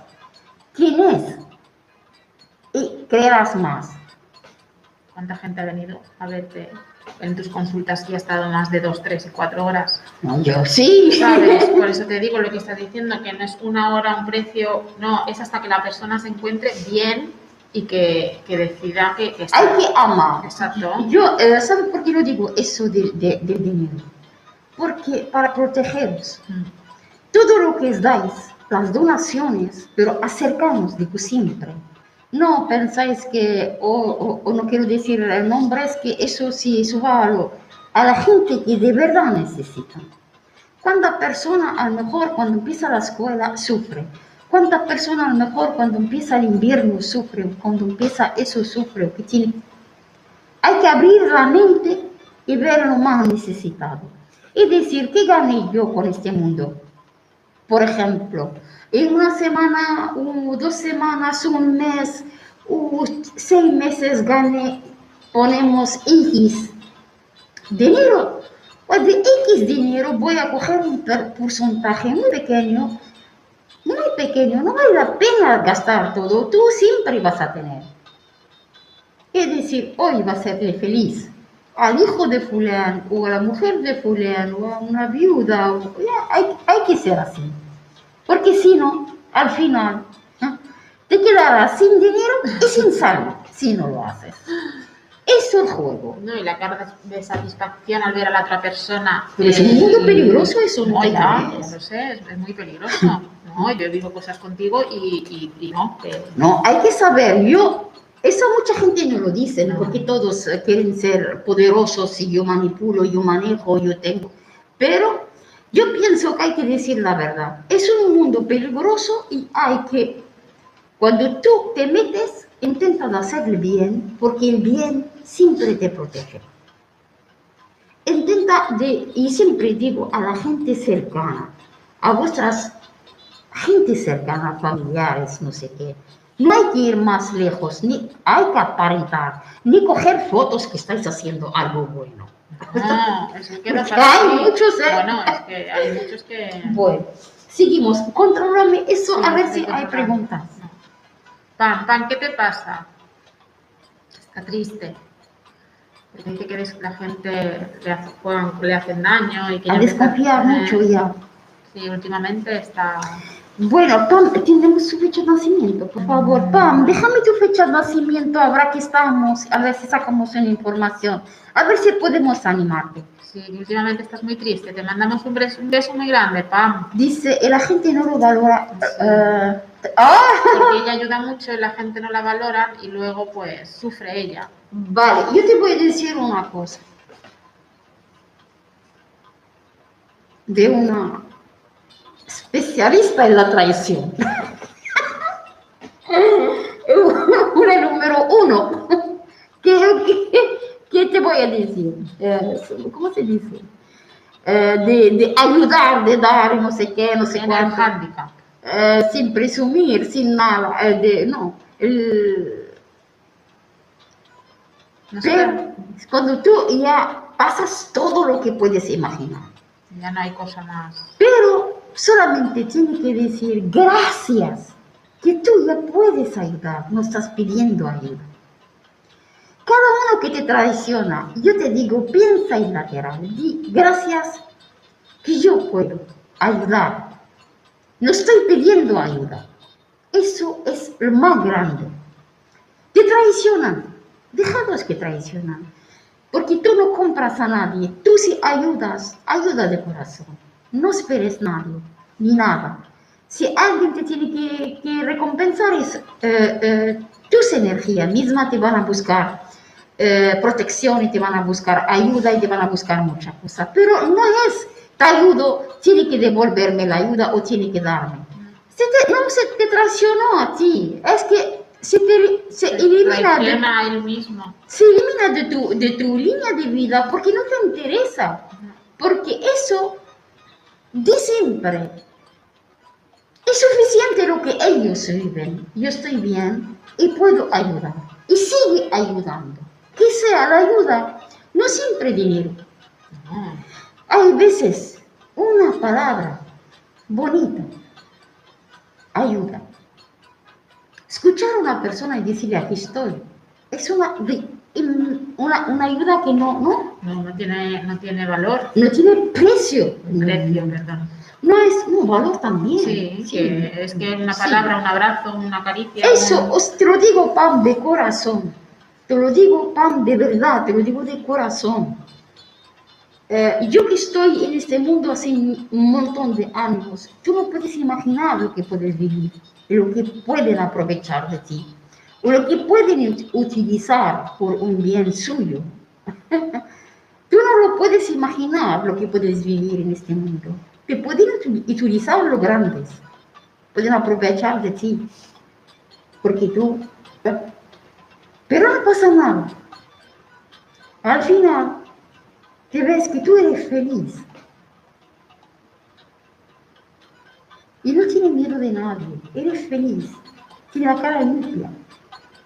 quién es. Y creerás más.
¿Cuánta gente ha venido a verte en tus consultas y ha estado más de dos, tres y cuatro horas?
No, yo sí.
¿Sabes? Por eso te digo lo que estás diciendo, que no es una hora, un precio, no, es hasta que la persona se encuentre bien y que, que decida que, que está.
Hay que amar.
Exacto.
Yo, eh, ¿sabe por qué lo digo eso de- de- del dinero? Porque para protegeros,
Mm.
todo lo que dais, las donaciones, pero acercanos, digo siempre. No pensáis que, o, no quiero decir el nombre, es que eso sí, va a, lo- a la gente que de verdad necesita. ¿Cuánta persona a lo mejor cuando empieza la escuela sufre? ¿Cuántas personas a lo mejor cuando empieza el invierno sufren? Cuando empieza eso sufre, que tiene hay que abrir la mente y ver lo más necesitado. Y decir, ¿qué gané yo con este mundo? Por ejemplo, en una semana, o dos semanas, un mes, o seis meses gané, ponemos X dinero. Pues de X dinero voy a coger un porcentaje muy pequeño, muy pequeño, no vale la pena gastar todo, tú siempre vas a tener. Es decir, hoy va a serle feliz al hijo de fulano o a la mujer de fulano o a una viuda. o- hay, hay que ser así. Porque si no, al final, ¿no? te quedarás sin dinero y sin salud si no lo haces. Eso es juego.
No, y la cara de, satisfacción al ver a la otra persona.
Pero es un
eh,
mundo peligroso eso, no
ya, ya lo sé, es, es muy peligroso. No, yo vivo cosas contigo y, y, y no. que-
No, hay que saber, yo, eso mucha gente no lo dice, ¿no? porque todos eh, quieren ser poderosos y yo manipulo, yo manejo, yo tengo. Pero yo pienso que hay que decir la verdad. Es un mundo peligroso y hay que, cuando tú te metes, intentas hacer el bien, porque el bien siempre te protege. Intenta de, y siempre digo a la gente cercana, a vuestras gente cercana, familiares, no sé qué. No hay que ir más lejos, ni hay que aparentar, ni coger fotos que estáis haciendo algo bueno.
No, eso
Porque
para
hay muchos, ¿eh?
Bueno, es que hay muchos que.
Bueno, seguimos. Controlame eso,
Sí,
a ver si hay preguntas.
No. Pam, Pam, ¿qué te pasa? Está triste. Dice que la gente le, hace, le hacen daño y que
A desconfiar mucho ya.
Sí, últimamente está.
Bueno, Pam, tenemos su fecha de nacimiento, por favor. Pam, déjame tu fecha de nacimiento ahora que estamos, a ver si sacamos una información, a ver si podemos animarte.
Sí, últimamente estás muy triste. Te mandamos un beso, un beso muy grande, Pam.
Dice, la gente no lo valora. eh, ¡Ah!
Porque <laughs> ella ayuda mucho y la gente no la valora y luego pues sufre ella.
Vale, yo te voy a decir una cosa. De una especialista en la traición. <laughs> una número uno. ¿Qué, qué, qué te voy a decir? Eh, ¿Cómo se dice? Eh, de, de ayudar, de dar, no sé qué, no sé
el
cuánto.
handicap.
Eh, sin presumir, sin nada. eh, de, no, el,
No sé,
Pero cuando tú ya pasas todo lo que puedes imaginar,
ya no hay cosa más.
pero solamente tienes que decir gracias, que tú ya puedes ayudar, no estás pidiendo ayuda. Cada uno que te traiciona, yo te digo, piensa en lateral, di gracias que yo puedo ayudar. No estoy pidiendo ayuda. Eso es lo más grande. Te traicionan. Déjalos que traicionan. Porque tú no compras a nadie. Tú si ayudas, ayuda de corazón. No esperes nadie, ni nada. Si alguien te tiene que, que recompensar, es eh, eh, tus energías mismas te van a buscar eh, protección y te van a buscar ayuda y te van a buscar muchas cosas. Pero no es, te ayudo, tiene que devolverme la ayuda o tiene que darme. Se te- no se te traicionó a ti, es que se, te, se elimina de,
Traiciona a él mismo.
se elimina de tu, de tu línea de vida porque no te interesa. Porque eso, de siempre, es suficiente lo que ellos viven. Yo estoy bien y puedo ayudar. Y sigue ayudando. Que sea la ayuda, no siempre dinero. Hay veces una palabra bonita ayuda. Escuchar a una persona y decirle aquí estoy es una, una, una ayuda que no, no,
No, no tiene, no tiene valor.
no tiene precio.
Precio, perdón.
No es un valor también.
Sí, que es que una
Sí.
palabra, un abrazo, una caricia.
Eso
un-
os te lo digo, Pam, de corazón. Te lo digo, Pam, de verdad, te lo digo de corazón. Eh, yo que estoy en este mundo hace un montón de años, tú no puedes imaginar lo que puedes vivir, lo que pueden aprovechar de ti, o lo que pueden ut- utilizar por un bien suyo. <laughs> tú no lo puedes imaginar lo que puedes vivir en este mundo. Te pueden uti- utilizar los grandes, pueden aprovechar de ti, porque tú... Pero no pasa nada. Al final, te ves que tú eres feliz. Y no tienes miedo de nadie. Eres feliz. Tienes la cara limpia.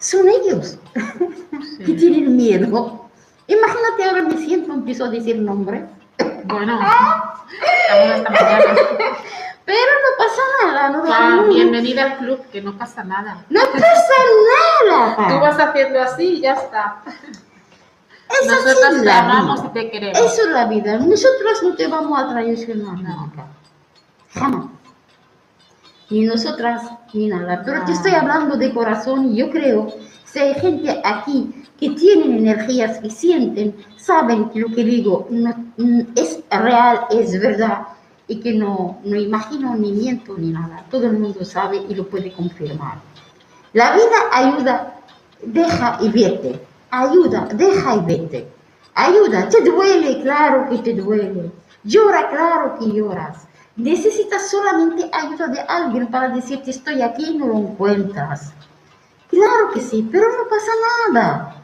Son ellos que
Sí.
tienen miedo. Imagínate ahora me siento, empiezo a decir nombres.
Bueno, mañana. <laughs>
Pero no pasa nada, no, no-
bienvenida al club, que no pasa nada.
no pasa nada.
Tú vas haciendo así y ya está.
Es así
Nosotros te
la
amamos y te queremos.
Eso es la vida. Nosotros no te vamos a traicionar nunca. Jamás. Ni nosotras, ni nada. Pero te estoy hablando de corazón y yo creo, si hay gente aquí que tienen energías y sienten, saben que lo que digo no, mm, es real, es verdad y que no, no imagino ni miento ni nada. Todo el mundo sabe y lo puede confirmar. La vida ayuda, deja y vete. Ayuda, deja y vete. Ayuda, te duele, claro que te duele. Llora, claro que lloras. Necesitas solamente ayuda de alguien para decirte estoy aquí y no lo encuentras. Claro que sí, pero no pasa nada.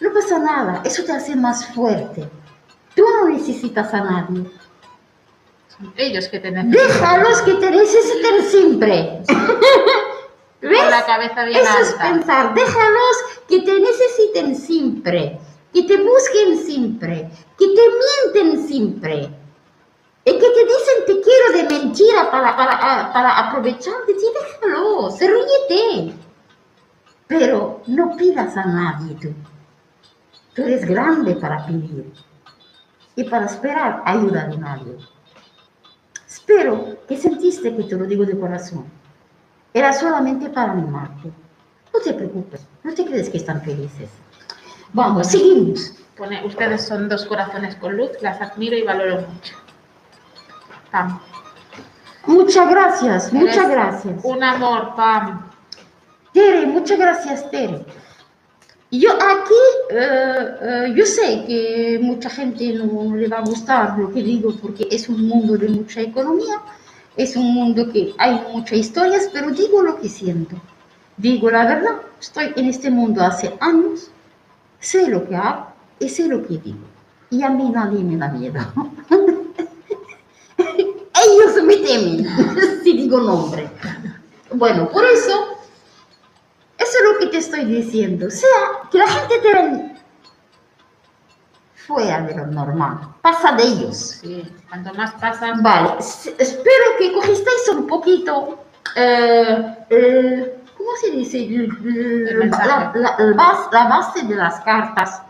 No pasa nada, eso te hace más fuerte. Tú no necesitas a nadie.
Son ellos que te necesitan.
Déjalos que te necesiten siempre. <laughs>
Con la cabeza bien
Eso es pensar, déjalos que te necesiten siempre, que te busquen siempre, que te mienten siempre. Y que te dicen te quiero de mentira para, para, para aprovechar de ti, déjalos, ríete. Pero no pidas a nadie tú. Tú eres grande para pedir y para esperar ayuda de nadie. Espero que sentiste que te lo digo de corazón. Era solamente para animarte. No te preocupes, no te crees que están felices. Vamos, seguimos.
Ustedes son dos corazones con luz, las admiro y valoro mucho. Pam.
Muchas gracias, muchas
Eres
gracias.
Un amor, Pam.
Tere, muchas gracias, Tere. Yo aquí, eh, eh, yo sé que mucha gente no, no le va a gustar lo que digo porque es un mundo de mucha economía, es un mundo que hay muchas historias, pero digo lo que siento. Digo la verdad, estoy en este mundo hace años, sé lo que hago y sé lo que digo. Y a mí nadie me da miedo. <laughs> Ellos me temen <laughs> si digo nombre. Bueno, por eso eso es lo que te estoy diciendo. O sea, que la gente te ven fuera de lo normal. Pasa de ellos.
Sí, cuanto más pasas,
Vale, espero que cogisteis un poquito, eh, el- ¿cómo se dice? El- la, la- la base de las cartas.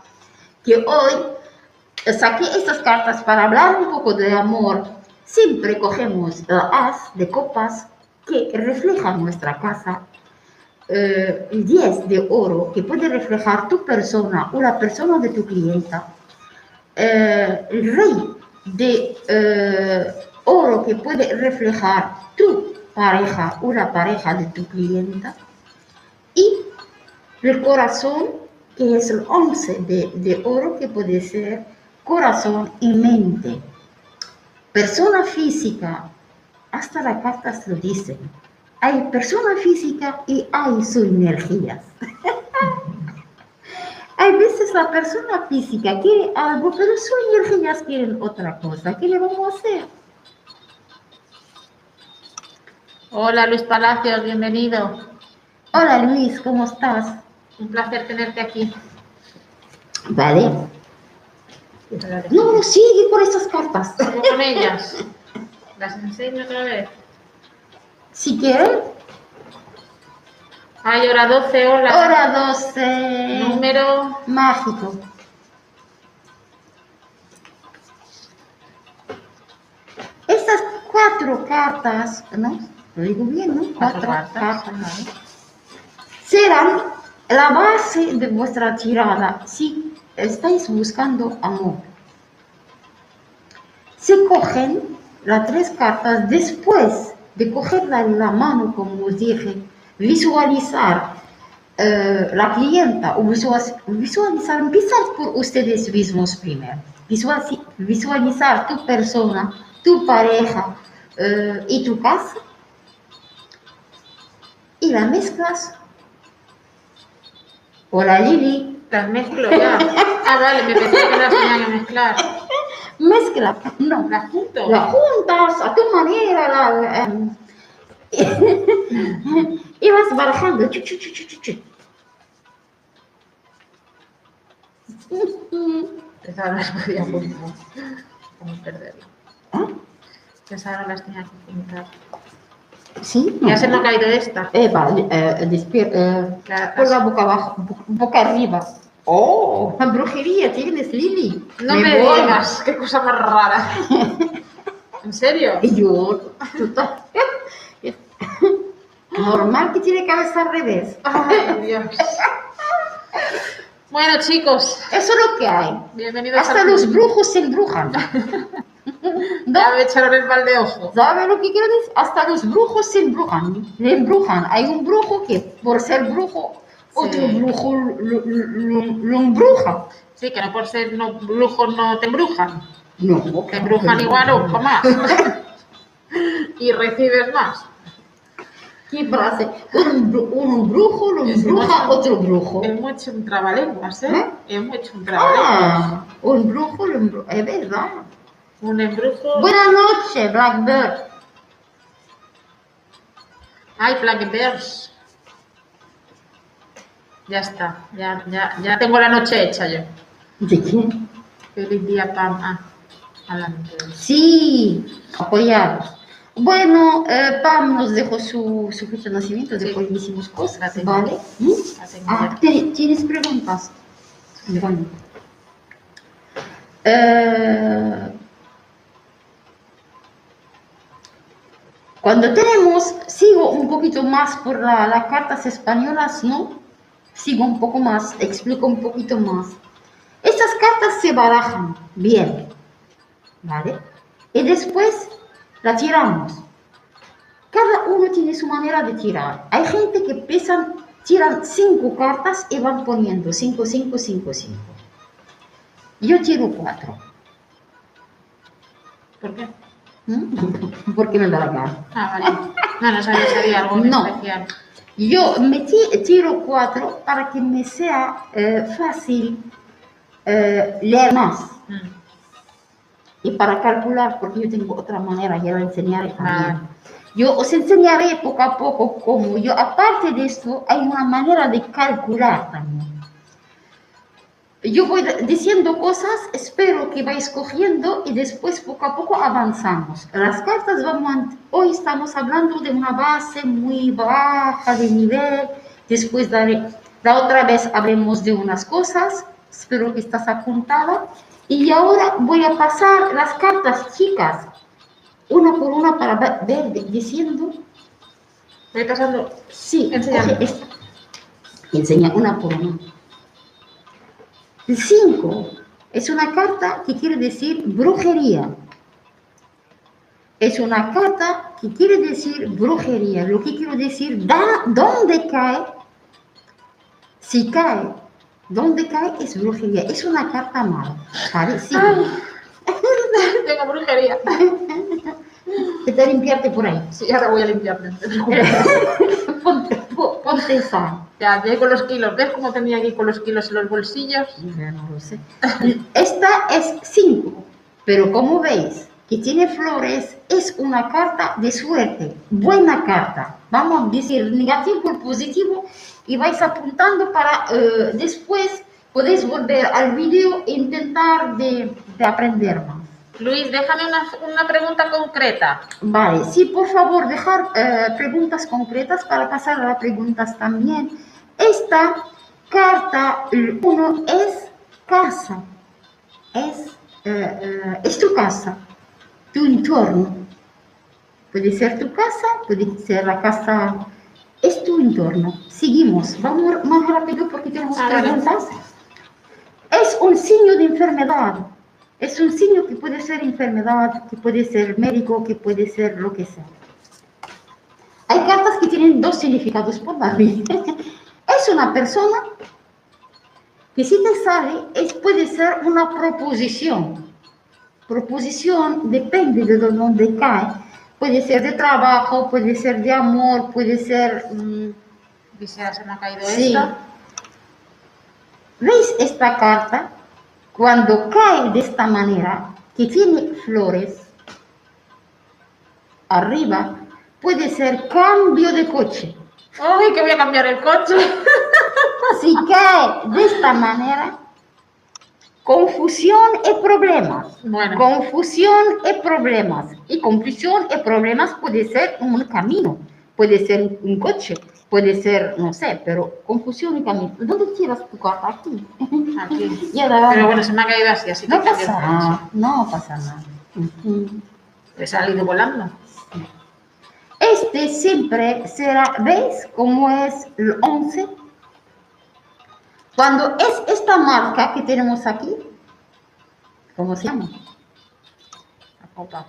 Que hoy saqué estas cartas para hablar un poco de amor. Siempre cogemos el as de copas que refleja nuestra casa. eh, el 10 de oro que puede reflejar tu persona o la persona de tu clienta. Eh, el rey de eh, oro que puede reflejar tu pareja o la pareja de tu clienta. Y el corazón que es el 11 de, de oro que puede ser corazón y mente persona física hasta las cartas lo dicen hay persona física y hay sus energías <laughs> hay veces la persona física quiere algo, pero sus energías quieren otra cosa. ¿Qué le vamos a hacer?
Hola Luis Palacios, bienvenido.
Hola Luis, ¿cómo estás?
Un placer tenerte aquí.
Vale. No, no, sigue por estas cartas.
Sigo con ellas. ¿Las enseño otra vez?
Si quieres,
Ay, hora 12, hola.
hora 12.
Número.
Mágico. Estas cuatro cartas, ¿no? Lo digo bien, ¿no?
Cuatro cartas.
cartas. serán la base de vuestra tirada si estáis buscando amor. Se cogen las tres cartas después de cogerla en la mano, como os dije, visualizar eh, la clienta o visual- visualizar, empezar por ustedes mismos primero. Visualiz- visualizar tu persona, tu pareja eh, y tu casa y la mezclas. Hola Lili,
Las mezclo ya. Ah, vale, me pensé que las tenía que mezclar.
mezcla, no,
Las junto.
la juntas a tu manera, la, em, y vas barajando. chu, chu, chu.
Esa no las podía juntar. Vamos a perderla.
¿Ah?
Que ahora las tenía que pintar.
Sí.
Ya se me ha caído esta.
Eva, eh, despier- eh,
La-
pon la boca abajo, bo- boca arriba. Oh, la brujería tienes, Lili.
No me,
voy.
digas, qué cosa más rara. <laughs> ¿En serio?
Y yo, total. <laughs> Normal que tiene cabeza al revés.
Ay, Dios. Bueno, chicos,
Eso es lo que hay.
bienvenidos
Hasta
al-
los brujos se embrujan. <laughs> <laughs> ¿No?
Ya me echaron el mal de ojo.
¿Sabe lo que quiero decir? Hasta los brujos se embrujan. Le embrujan. Hay un brujo que, por ser brujo, otro
Sí.
brujo lo, lo- lo embruja.
Sí, que no por ser no, brujos no te embrujan.
No,
Te embrujan igual o más. <laughs> y recibes más.
¿Qué frase? Un, bru- un brujo lo embruja otro brujo.
Hemos hecho un trabalenguas, ¿eh?
¿Eh?
Hemos hecho un trabalenguas.
Ah, un brujo lo embruja. Es verdad.
Un embrujo.
Buenas noches, Blackbird.
Ay, Blackbirds. Ya está, ya, ya, ya tengo la noche hecha yo.
¿De quién?
Feliz día, Pam. Ah, adelante.
Sí, apoyados. Bueno, eh, Pam nos dejó su, su fecha de nacimiento,
Sí.
después hicimos cosas. ¿vale? ¿Mm? Ah,
ya.
¿te- ¿tienes preguntas? Bueno. Eh, cuando tenemos, sigo un poquito más por la- las cartas españolas, ¿no? Sigo un poco más, explico un poquito más. Estas cartas se barajan bien, ¿vale? Y después la tiramos. Cada uno tiene su manera de tirar. Hay gente que pesan, tiran cinco cartas y van poniendo cinco, cinco, cinco, cinco. Yo tiro cuatro.
¿Por qué?
¿Mm? Porque me da la gana.
Ah, vale. No, no sabía si había algo
No.
especial.
Yo me ti- tiro cuatro para que me sea eh, fácil eh, leer más.
Mm.
Y para calcular, porque yo tengo otra manera, ya lo enseñaré también.
Vale.
Yo os enseñaré poco a poco cómo yo, aparte de esto, hay una manera de calcular también. Yo voy diciendo cosas, espero que vais cogiendo y después poco a poco avanzamos. Las cartas vamos, hoy estamos hablando de una base muy baja de nivel, después daré, la otra vez hablemos de unas cosas, espero que estás apuntada. Y ahora voy a pasar las cartas chicas, una por una para ver, diciendo,
Voy pasando.
sí, esta. Enseña una por una. El 5 es una carta que quiere decir brujería. Es una carta que quiere decir brujería. Lo que quiero decir, da, ¿dónde cae? Si cae, ¿dónde cae? Es brujería. Es una carta mala. ¿Vale? Sí.
Tengo brujería. <laughs>
A limpiarte por ahí.
Sí, ahora voy a limpiarme. <laughs>
ponte, po- ponte esa.
Ya, ya con los kilos. ¿Ves cómo tenía aquí con los kilos en los bolsillos?
Ya no lo sé. <laughs> Esta es 5, pero como veis que tiene flores, es una carta de suerte, buena carta. Vamos a decir negativo por positivo y vais apuntando para eh, después podéis volver al vídeo e intentar de, de aprender más.
Luis, déjame una, una pregunta concreta.
Vale, sí, por favor, dejar eh, preguntas concretas para pasar a las preguntas también. Esta carta 1 es casa, es, eh, eh, es tu casa, tu entorno. Puede ser tu casa, puede ser la casa, es tu entorno. Seguimos, vamos más rápido porque tenemos preguntas. Es un signo de enfermedad. Es un signo que puede ser enfermedad, que puede ser médico, que puede ser lo que sea. Hay cartas que tienen dos significados por David. <laughs> es una persona que si te sale, es, puede ser una proposición. Proposición depende de dónde cae. Puede ser de trabajo, puede ser de amor, puede ser... mm,
Quisiera, se me ha caído
Sí.
esta.
¿Veis esta carta? Cuando cae de esta manera, que tiene flores arriba, puede ser cambio de coche.
¡Ay, que voy a cambiar el coche! <laughs>
Si cae de esta manera, Confusión y problemas.
Bueno,
Confusión y problemas. Y confusión y problemas puede ser un camino, puede ser un coche, puede ser, no sé, pero confusión y camino. ¿Dónde tiras tu carta? Aquí.
aquí. <laughs> Pero bueno, se me ha caído así, así
no
que
pasa nada, no pasa nada.
He salido volando.
Este siempre será, ¿ves cómo es el 11? Cuando es esta marca que tenemos aquí, ¿cómo se llama?
La copa.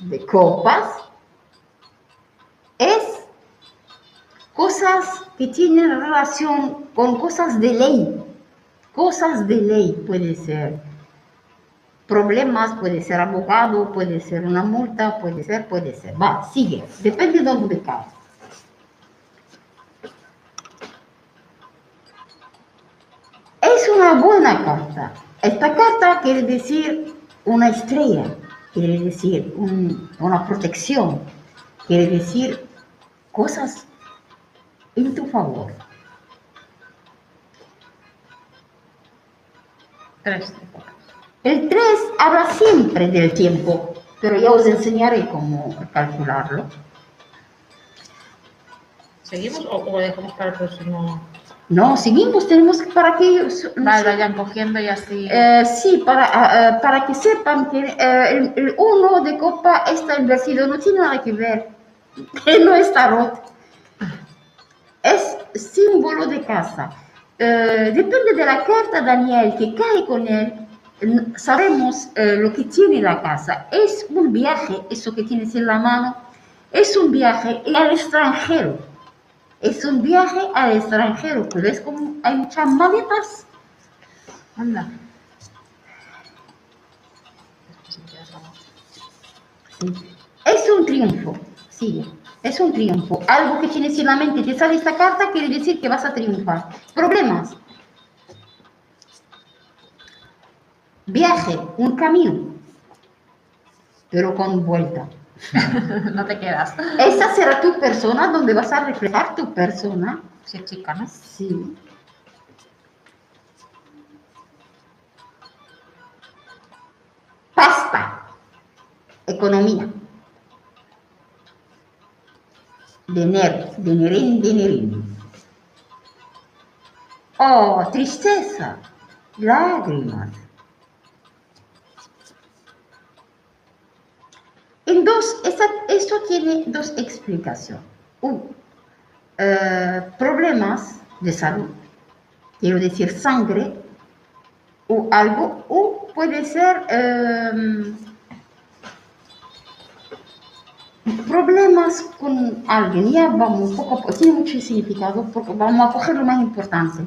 De copas, es cosas que tienen relación con cosas de ley. Cosas de ley puede ser problemas, puede ser abogado, puede ser una multa, puede ser, puede ser. Va, sigue, depende de dónde cae. Es una buena carta. Esta carta quiere decir una estrella, quiere decir un- una protección, quiere decir cosas en tu favor.
Tres.
El 3 habla siempre del tiempo, pero ya os enseñaré cómo calcularlo.
¿Seguimos o, o dejamos para el próximo?
No, seguimos, tenemos para que
Vale, vayan cogiendo y así.
Eh, sí, para, ah, ah, para que sepan que eh, el, el uno de copa está invertido, no tiene nada que ver. <laughs> No es tarot. Es símbolo de casa. Eh, depende de la carta, Daniel, que cae con él. Sabemos eh, lo que tiene la casa. Es un viaje, eso que tienes en la mano, es un viaje al extranjero. Es un viaje al extranjero, pero es como hay muchas maletas.
Anda.
Sí. Es un triunfo, sigue. Es un triunfo. Algo que tienes en la mente, te sale esta carta, quiere decir que vas a triunfar. Problemas. Viaje, un camino, pero con vuelta. <laughs>
no te quedas.
Esa será tu persona donde vas a reflejar tu persona.
¿no?
Sí. Pasta. Economía. Dinero. Dinerín, dinerín. Oh, tristeza. Lágrimas. En dos, esta- esto tiene dos explicaciones. Uno, eh, problemas de salud, quiero decir sangre o algo, o puede ser em, problemas con alguien. Ya vamos, poco a poco, tiene mucho significado porque vamos a coger lo más importante.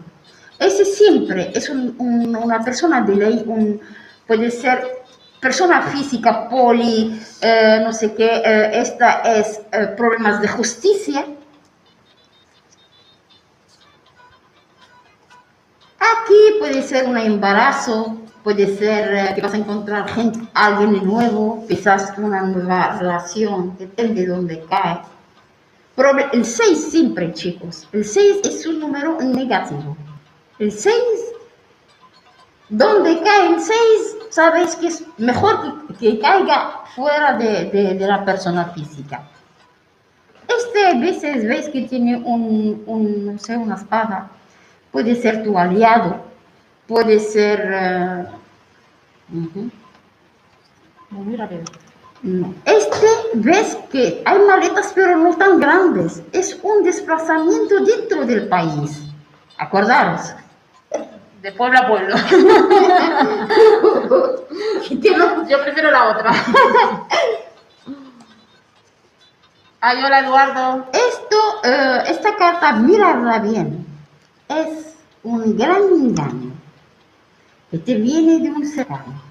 Ese siempre es un- un- una persona de ley, un, puede ser persona física, poli, eh, no sé qué, eh, esta es eh, problemas de justicia. Aquí puede ser un embarazo, puede ser eh, que vas a encontrar gente, alguien nuevo, quizás una nueva relación, depende de dónde cae. El 6 siempre, chicos, el 6 es un número negativo. El 6, donde cae el 6, sabes que es mejor que, que caiga fuera de, de- de la persona física. Este a veces ves que tiene un, un, no sé, una espada, puede ser tu aliado, puede ser... eh.
Muy rápido.
No. Este ves que hay maletas pero no tan grandes. Es un desplazamiento dentro del país. Acordaros.
De pueblo a pueblo. <laughs> Yo prefiero la otra. <laughs> Ay, hola Eduardo.
Esto, eh, esta carta, miradla bien. Es un gran engaño que te viene de un cercano.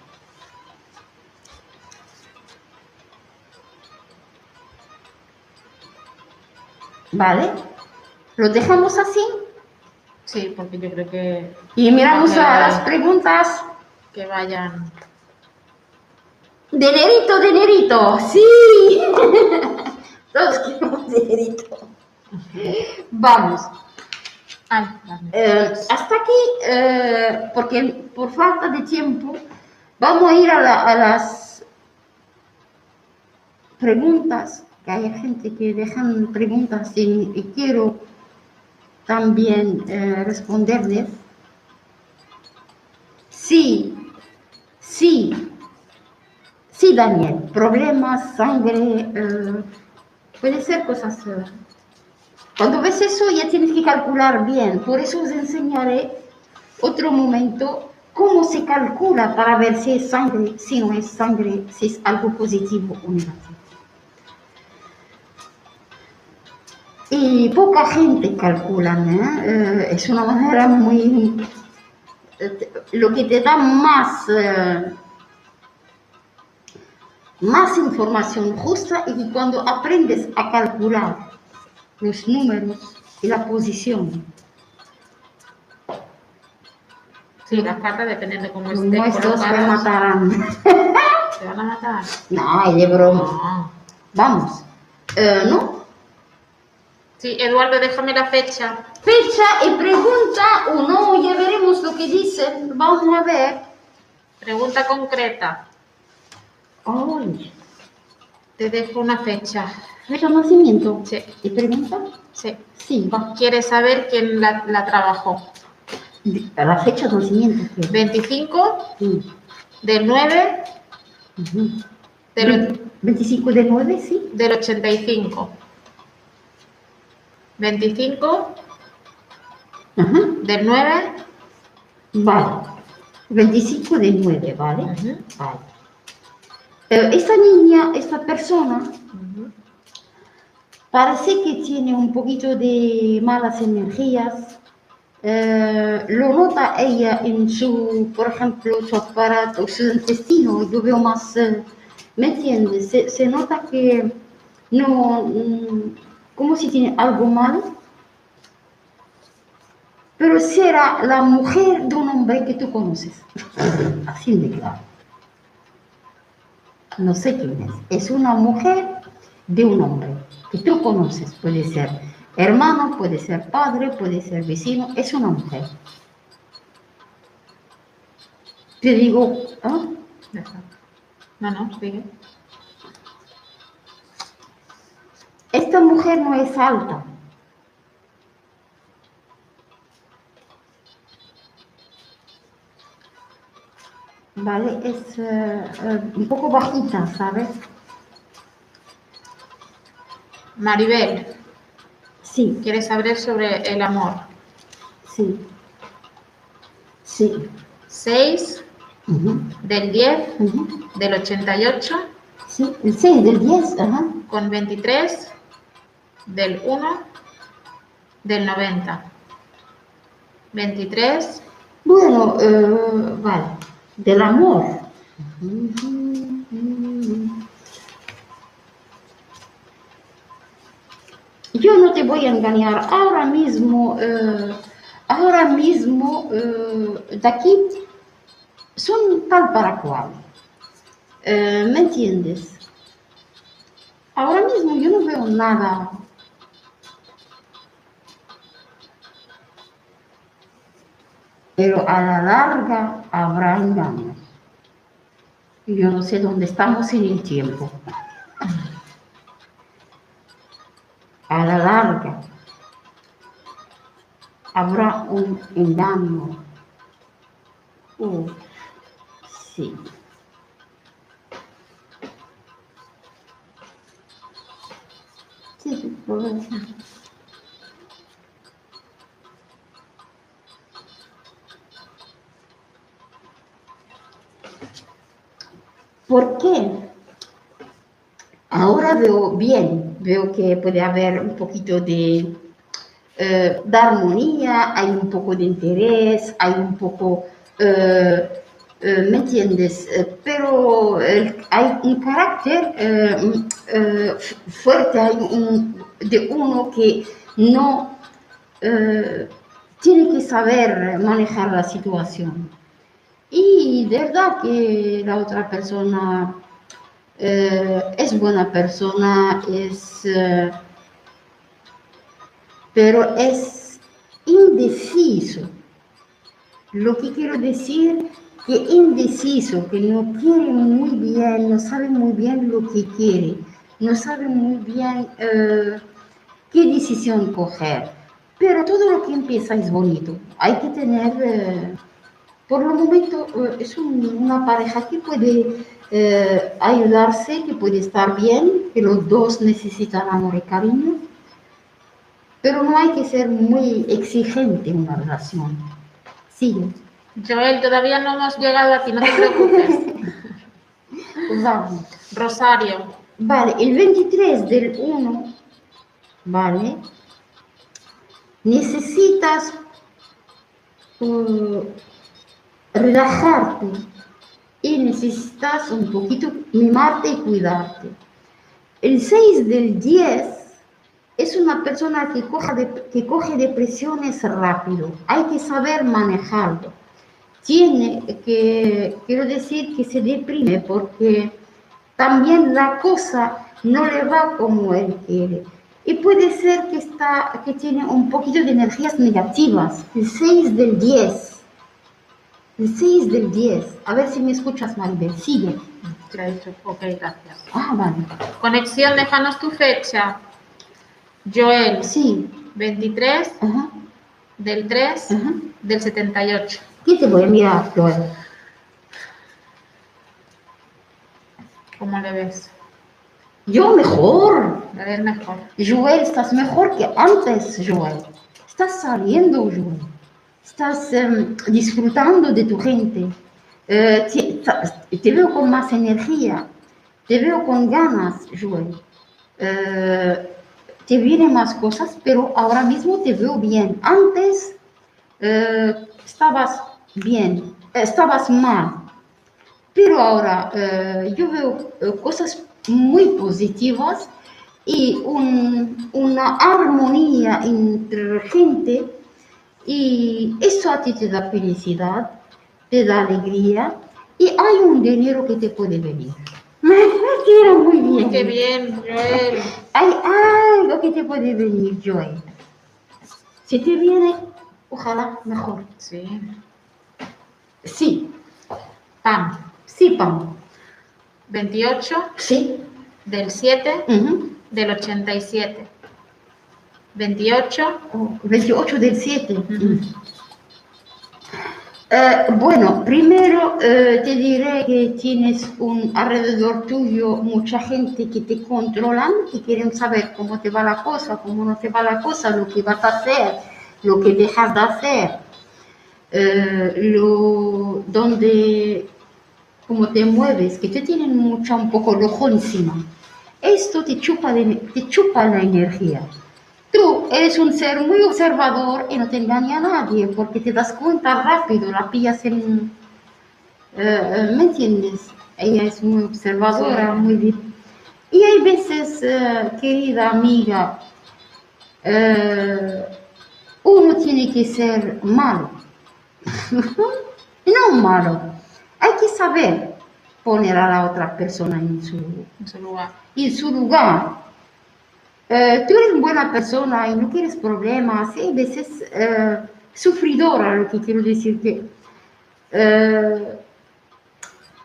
¿Vale? Lo dejamos así
Sí, porque yo creo que,
y miramos a las preguntas.
que vayan.
Dinerito, dinerito, sí. <laughs> Todos queremos dinerito. Vamos.
Vale.
Eh, hasta aquí, eh, porque por falta de tiempo, vamos a ir a, la- a las preguntas, que hay gente que dejan preguntas y, y quiero también eh, responderles. Sí, sí, sí, Daniel, problemas, sangre, puede ser cosas... cuando ves eso ya tienes que calcular bien, por eso os enseñaré otro momento cómo se calcula para ver si es sangre, si no es sangre, si es algo positivo o negativo. Y poca gente calcula, ¿eh? Es una manera muy... Lo que te da más, eh, más información justa y cuando aprendes a calcular los números y la posición.
Sí, las cartas dependen de cómo estén
nuestros me
colocadas.
matarán.
¿Te van a matar?
No, es de broma.
No.
Vamos. Eh, ¿No?
Sí, Eduardo, déjame la fecha.
Fecha y pregunta o no, ya veremos lo que dicen. Vamos a ver.
Pregunta concreta.
Ay,
Te dejo una fecha.
nacimiento.
Sí,
¿Y pregunta?
sí.
Sí, va.
¿Quieres saber quién la, la trabajó?
La fecha de nacimiento. ¿qué?
25
Sí.
del 9
Ujú.
del,
25 de 9, sí.
del 85. 25
Ajá.
del 9.
Vale. 25 de 9, ¿vale?
Ujú,
Vale. Esta niña, esta persona. Parece que tiene un poquito de malas energías. Eh, lo nota ella en su, por ejemplo, su aparato, su intestino. Yo veo más, eh, ¿me entiendes? Se, se nota que no, mm, como si tiene algo mal. Pero será la mujer de un hombre que tú conoces. <laughs> Así de claro. No sé quién es. Es una mujer de un hombre que tú conoces. Puede ser hermano, puede ser padre, puede ser vecino. Es una mujer. Te digo, ¿ah?
No, no, sigue.
esta mujer no es alta. Vale, es eh, eh, un poco bajita, ¿sabes?
Maribel,
Sí,
¿quieres saber sobre el amor?
sí. Sí.
6
Ujú,
del 10
ujú.
del 88
Sí, el 6 del 10, ajá.
con 23 del 1 del 90. 23
Bueno, eh, vale, del amor. Yo no te voy a engañar, ahora mismo, eh, ahora mismo, eh, de aquí, son tal para cual. Eh, ¿Me entiendes? Ahora mismo yo no veo nada pero a la larga habrá engaños. Yo no sé dónde estamos en el tiempo. A la larga habrá un engaño. Uh, sí. Sí, sí, ¿Por qué? Ahora veo bien, veo que puede haber un poquito de, eh, armonía, hay un poco de interés, hay un poco, eh, eh, ¿me entiendes? Pero hay un carácter mm, fu- fuerte, hay un, de uno que no tiene que saber manejar la situación. Y verdad que la otra persona eh, es buena persona, es, eh, pero es indeciso. Lo que quiero decir que indeciso, que no quiere muy bien, no sabe muy bien lo que quiere, no sabe muy bien eh, qué decisión coger. Pero todo lo que empieza es bonito. Hay que tener, eh, por el momento, eh, es un- una pareja que puede eh, ayudarse, que puede estar bien, que los dos necesitan amor y cariño. Pero no hay que ser muy exigente en una relación. Sigue.
Joel, todavía no hemos llegado a ti, no te preocupes. <laughs>
Vale.
Rosario,
Vale, el 23 del 1, vale, necesitas uh, relajarte y necesitas un poquito mimarte y cuidarte. El 6 del 10 es una persona que, coja que coge depresiones rápido, hay que saber manejarlo. Tiene que, quiero decir que se deprime porque también la cosa no le va como él quiere. Y puede ser que, está, que tiene un poquito de energías negativas. El 6 del 10. El 6 del 10. A ver si me escuchas, Maribel. Sigue.
ok, gracias.
Ah, vale.
Conexión, déjanos tu fecha. Joel,
Sí.
23
Ajá,
del 3
ajá.
del 78.
¿Qué te voy a mirar, Joel?
¿Cómo le ves?
Yo mejor.
Le ves mejor.
Joel, estás mejor que antes, Joel. Estás saliendo, Joel. Estás em, disfrutando de tu gente. Eh, te, veo con más energía. Te veo con ganas, Joel. Eh, te vienen más cosas, pero ahora mismo te veo bien. Antes eh, estabas bien, estabas mal. Pero ahora yo veo cosas muy positivas y un- una armonía entre gente y eso a ti te da felicidad, te da alegría y hay un dinero que te puede venir. <laughs> Quiero muy bien.
Qué bien, Joel.
Hay algo que te puede venir, Joy. Si te viene, ojalá mejor.
Sí.
Sí,
Pam,
sí, Pam.
28
Sí.
del 7
ujú.
del 87. 28,
Oh, 28 del 7.
Ujú.
Eh, bueno, primero eh, te diré que tienes un alrededor tuyo mucha gente que te controlan, que quieren saber cómo te va la cosa, cómo no te va la cosa, lo que vas a hacer, lo que dejas de hacer, eh, lo, donde, cómo te mueves, que te tienen mucha, un poco el ojo encima. Esto te chupa, de- te chupa la energía. Tú eres un ser muy observador y no te engaña a nadie porque te das cuenta rápido, la pillas en... eh, ¿Me entiendes? Ella es muy observadora, muy... di- Y hay veces, eh, querida amiga, eh, uno tiene que ser malo. <laughs> no malo. Hay que saber poner a la otra persona en su,
en su lugar.
en su lugar. Eh, tú eres buena persona y no quieres problemas, y a veces eh, sufridora, lo que quiero decir que eh,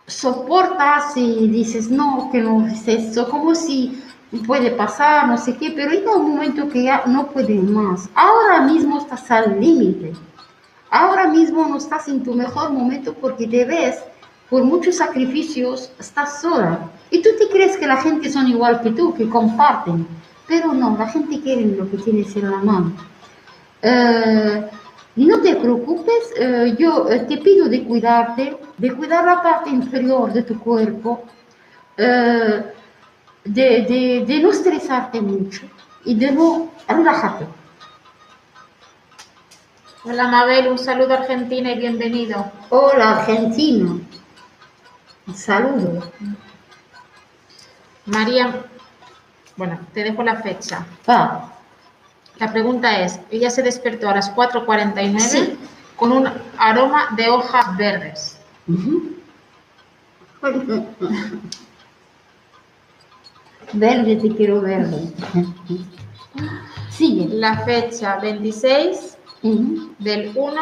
soportas y dices no, que no es eso, como si puede pasar, no sé qué, pero llega un momento que ya no puedes más. Ahora mismo estás al límite. Ahora mismo no estás en tu mejor momento porque te ves por muchos sacrificios, estás sola. Y tú te crees que la gente son igual que tú, que comparten. Pero no, la gente quiere lo que tienes en la mano. Eh, no te preocupes, eh, yo eh, te pido de cuidarte, de cuidar la parte inferior de tu cuerpo, eh, de, de- de no estresarte mucho y de no relajarte.
Hola Mabel, un saludo a Argentina y bienvenido.
Hola, argentino. Un saludo.
María, bueno, te dejo la fecha. La pregunta es, ella se despertó a las 4.49
Sí.
con un aroma de hojas verdes.
Verde, te quiero verde. Sigue.
La fecha 26
Ujú.
del 1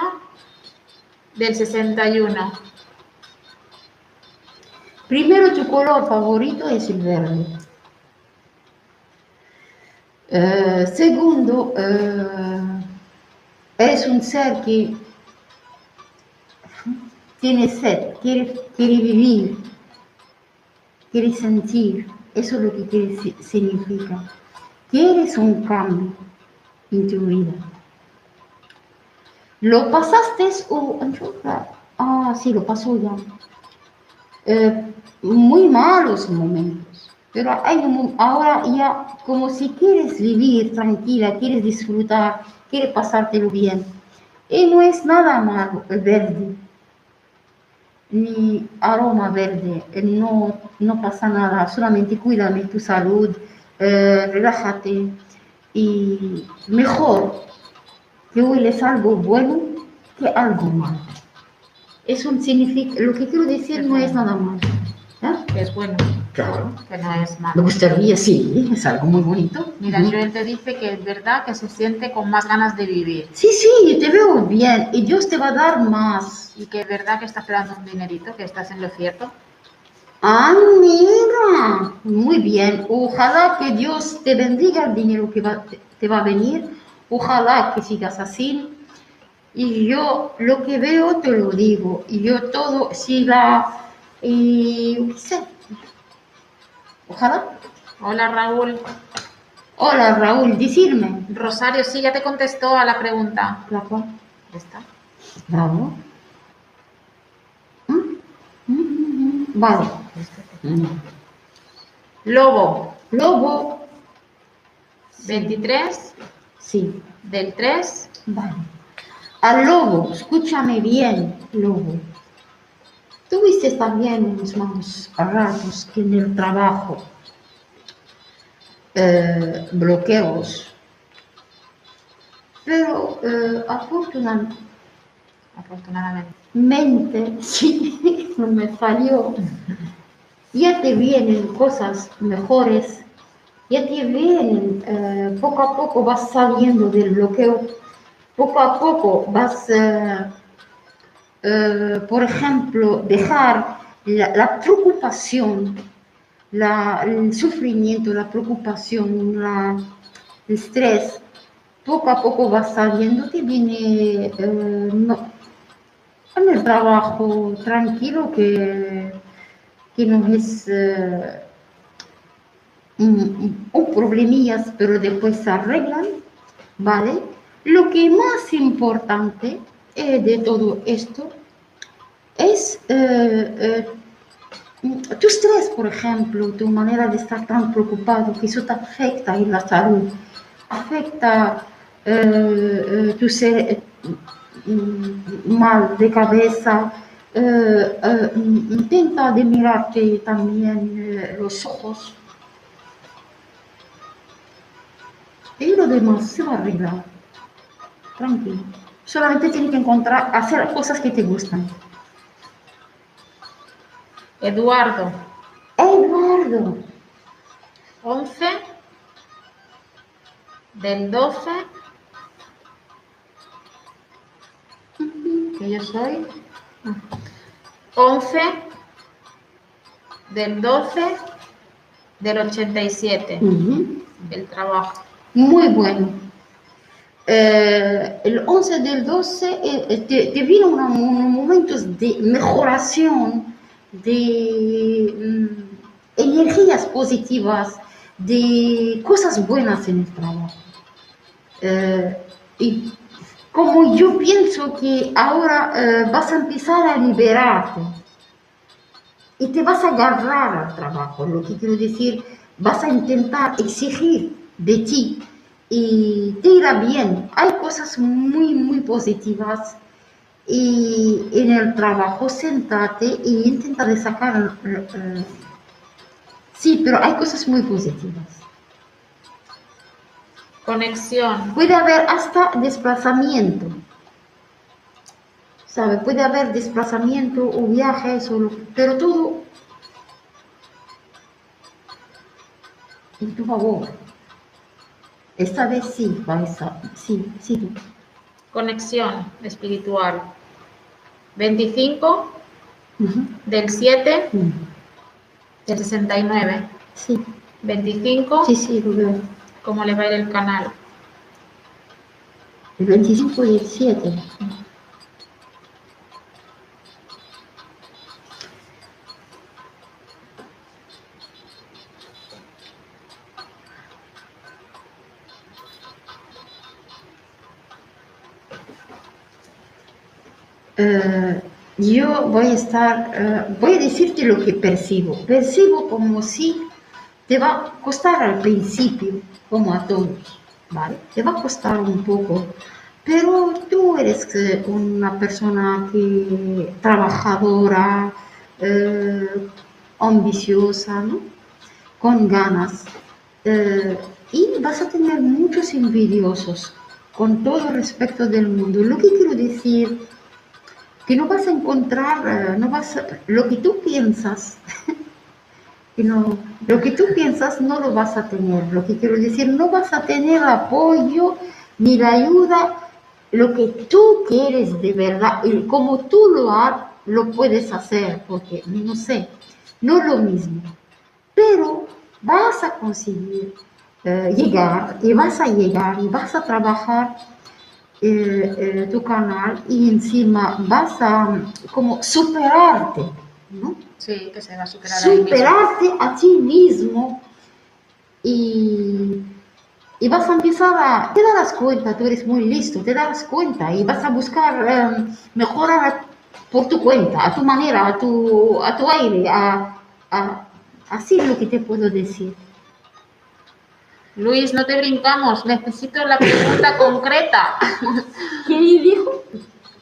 del 61.
Primero, tu color favorito es el verde. Eh, segundo, eh, eres un ser que tiene sed, quiere, vivir, quiere sentir. Eso es lo que quiere, si- significa. Quieres un cambio en tu vida. ¿Lo pasaste o... Ah, sí, lo pasó ya eh, muy malos momentos. Pero hay un ahora ya como si quieres vivir tranquila, quieres disfrutar, quieres pasártelo bien. Y no es nada malo el verde, ni aroma verde, eh, no, no pasa nada, solamente cuídame tu salud, eh, relájate y mejor que hueles algo bueno que algo malo. Eso significa, lo que quiero decir no es nada malo.
es bueno,
Claro.
que no es
Me
malo.
gustaría, sí, es algo muy bonito.
Mira,
Ujú.
Joel te dice que es verdad que se siente con más ganas de vivir
Sí, sí, te veo bien y Dios te va a dar más.
y que es verdad que estás esperando un dinerito, que estás en lo cierto.
Ah, mira, muy bien. Ojalá que Dios te bendiga el dinero que va- te, te va a venir. Ojalá que sigas así. Y yo lo que veo te lo digo. Y yo todo, si la, y, sé. Ojalá.
Hola Raúl.
Hola Raúl, decirme.
Rosario, sí, ya te contestó a la pregunta.
Claro.
Ya está.
Bravo. ¿Mm? Mm. Vale.
Lobo,
Lobo.
23
Sí.
del 3
Vale. Al lobo, escúchame bien, lobo. Tuviste también unos malos ratos que en el trabajo, eh, bloqueos, pero eh, afortunadamente,
afortunadamente. <laughs>
sí, no me falló. Ya te vienen cosas mejores, ya te vienen, eh, poco a poco vas saliendo del bloqueo, poco a poco vas, eh, por ejemplo, dejar la, la preocupación, la- el sufrimiento, la preocupación, la- el estrés, poco a poco vas saliendo, te viene eh, no- en el trabajo tranquilo que, que no es eh, un, un problemillas, pero después se arreglan, ¿vale? Lo que más importante eh, de todo esto es eh, eh, tu estrés, por ejemplo, tu manera de estar tan preocupado, que eso te afecta en la salud, afecta tu ser mm, mal de cabeza, intenta de mirarte también los ojos. Y lo demás se va a arreglar. Tranquilo. Solamente tienes que encontrar, hacer cosas que te gustan.
Eduardo,
Eduardo,
11 del 12 que yo soy. 11 del 12 del 87
ujú,
del trabajo.
Muy bueno. Eh, el 11 del 12 eh, eh, te, te vino una- unos de mejoración, de mm, energías positivas, de cosas buenas en el trabajo. Eh, y como yo pienso que ahora eh, vas a empezar a liberarte y te vas a agarrar al trabajo, lo que quiero decir, vas a intentar exigir de ti y te irá bien. Hay cosas muy, muy positivas y en el trabajo sentate e intenta de sacar... eh, sí, pero hay cosas muy positivas.
conexión
Puede haber hasta desplazamiento. ¿Sabe? Puede haber desplazamiento o viajes, o lo- pero todo en tu favor. Esta vez sí, va a estar- sí, sí.
Conexión espiritual. 25
Ujú.
del 7
Mm.
del 69.
Sí,
25,
sí, sí, veo.
¿cómo le va a ir el canal?
El 25 y el 7. Eh, yo voy a estar, eh, voy a decirte lo que percibo. Percibo como si te va a costar al principio, como a todos, ¿vale? Te va a costar un poco, pero tú eres eh, una persona que, trabajadora, eh, ambiciosa, ¿no? Con ganas. eh, y vas a tener muchos envidiosos con todo respeto del mundo. Lo que quiero decir que no vas a encontrar, eh, no vas a- lo que tú piensas, <laughs> no, lo que tú piensas no lo vas a tener. Lo que quiero decir, no vas a tener apoyo ni la ayuda, lo que tú quieres de verdad, como tú lo has, lo puedes hacer, porque no sé, no lo mismo. Pero vas a conseguir eh, llegar y vas a llegar y vas a trabajar eh, eh, tu canal y encima vas a como superarte, ¿no?
Sí, que se va a superar.
Superarte a ti mismo y, y vas a empezar a... Te darás cuenta, tú eres muy listo, te darás cuenta y vas a buscar eh, mejorar por tu cuenta, a tu manera, a tu, a tu aire, a, a- así es lo que te puedo decir.
Luis, no te brincamos, necesito la pregunta <laughs> concreta.
¿Qué dijo?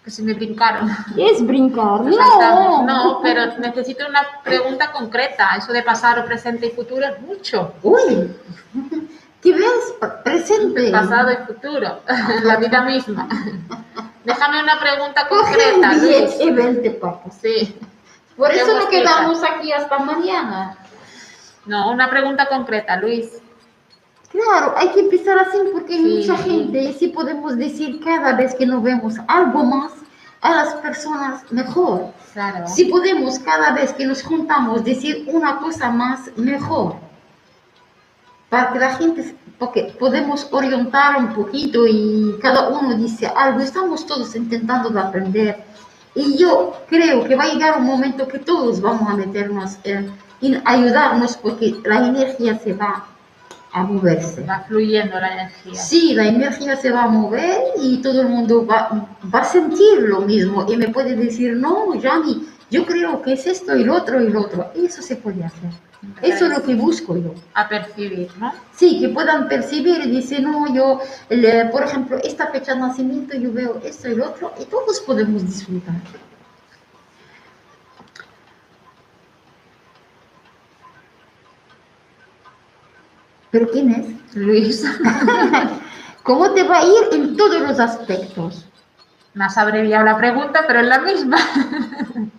Que se me brincaron.
Es brincar.
Saltamos. No, pero necesito una pregunta concreta. Eso de pasado, presente y futuro es mucho.
Uy, ¿qué ves? Presente.
Pasado y futuro, <laughs> la vida misma. Déjame una pregunta concreta,
un 10
Luis.
y 20 papas.
Sí.
Por eso nos quedamos aquí hasta mañana.
No, una pregunta concreta, Luis.
Claro, hay que empezar así porque hay
Sí.
mucha gente y si podemos decir cada vez que nos vemos algo más a las personas mejor.
Claro.
Si podemos cada vez que nos juntamos decir una cosa más mejor. Para que la gente, porque podemos orientar un poquito y cada uno dice algo, estamos todos intentando de aprender. Y yo creo que va a llegar un momento que todos vamos a meternos eh, en ayudarnos porque la energía se va a moverse.
Va fluyendo la energía.
Sí, la energía se va a mover y todo el mundo va, va a sentir lo mismo y me puede decir, no, Jani, yo creo que es esto y lo otro y lo otro. Eso se puede hacer. Eso es lo que busco yo.
A percibir, ¿no?
Sí, que puedan percibir y decir, no, yo, el, por ejemplo, esta fecha de nacimiento, yo veo esto y lo otro y todos podemos disfrutar. ¿Pero quién es?
Luis, <laughs>
¿Cómo te va a ir en todos los aspectos?
me has abreviado la pregunta, pero es la misma. <laughs>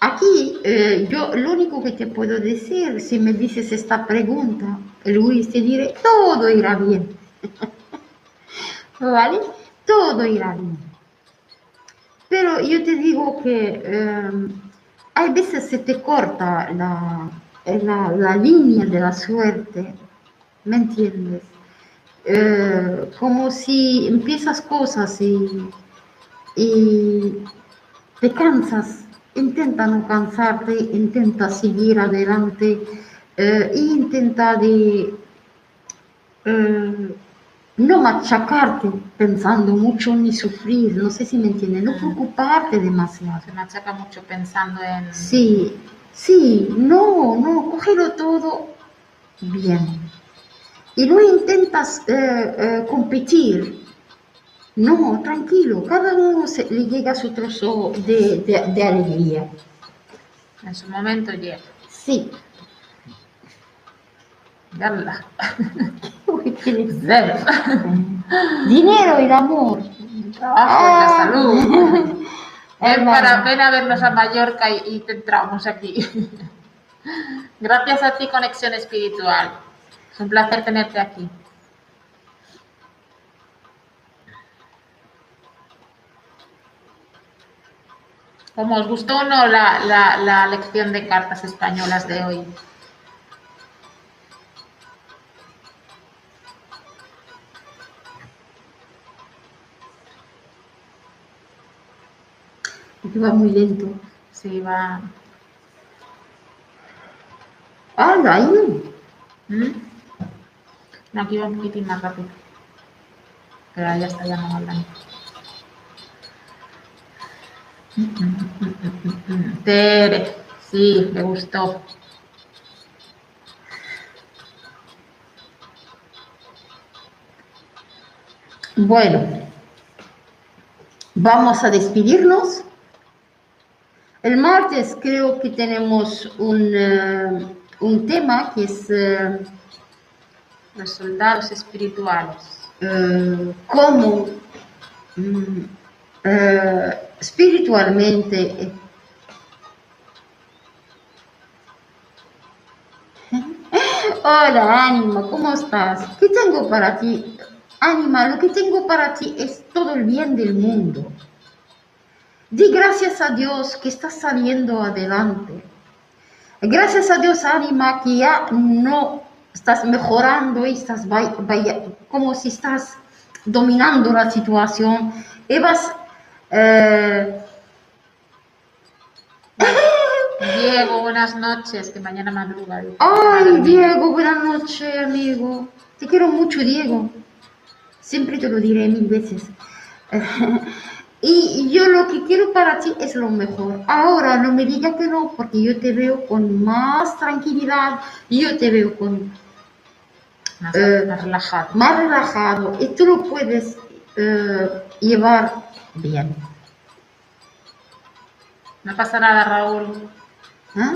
Aquí, eh, yo lo único que te puedo decir, si me dices esta pregunta, Luis, te diré, todo irá bien. <laughs> ¿Vale? Todo irá bien. Pero yo te digo que eh, hay veces se te corta la, la, línea de la suerte, ¿me entiendes? Eh, como si empiezas cosas y, y te cansas, intenta no cansarte, intenta seguir adelante, eh, e intenta de eh, no machacarte pensando mucho ni sufrir, no sé si me entiendes, no preocuparte demasiado.
Se machaca mucho pensando en...
Sí, sí, no, no, cógelo todo bien. Y no intentas eh, eh, competir. No, tranquilo, cada uno se, le llega su trozo de, de- de alegría.
En su momento llega.
Sí. <laughs> El amor.
Trabajo y la
Ah.
salud. <laughs>
Hermano.
para ven a vernos a Mallorca y, y te entramos aquí. <laughs> Gracias a ti, Conexión Espiritual. Es un placer tenerte aquí. ¿Cómo os gustó o no la, la, la lección de cartas españolas de hoy?
Va muy lento.
Sí, va.
Ah, ahí.
¿Mm? Aquí va un poquitín más rápido. Pero ya está, ya no hablando. Tere, sí, le gustó.
Bueno, vamos a despedirnos. El martes creo que tenemos un, eh, un tema que es eh,
Los soldados espirituales.
eh, cómo mm, espiritualmente <laughs> Hola, Ánima, ¿cómo estás? ¿Qué tengo para ti? Ánima, lo que tengo para ti es todo el bien del mundo. Di gracias a Dios que estás saliendo adelante. Gracias a Dios, Ánima, que ya no estás mejorando y estás como si estás dominando la situación y vas... eh, <laughs>
Diego, buenas noches, que mañana madruga.
Ay, Diego, buenas noches, amigo. Te quiero mucho, Diego. Siempre te lo diré mil veces. <laughs> y yo lo que quiero para ti es lo mejor. Ahora no me digas que no, porque yo te veo con más tranquilidad, yo te veo con
Más,
Eh,
más relajado.
más relajado y tú lo puedes eh, llevar bien.
No pasa nada, Raúl.
¿Ah?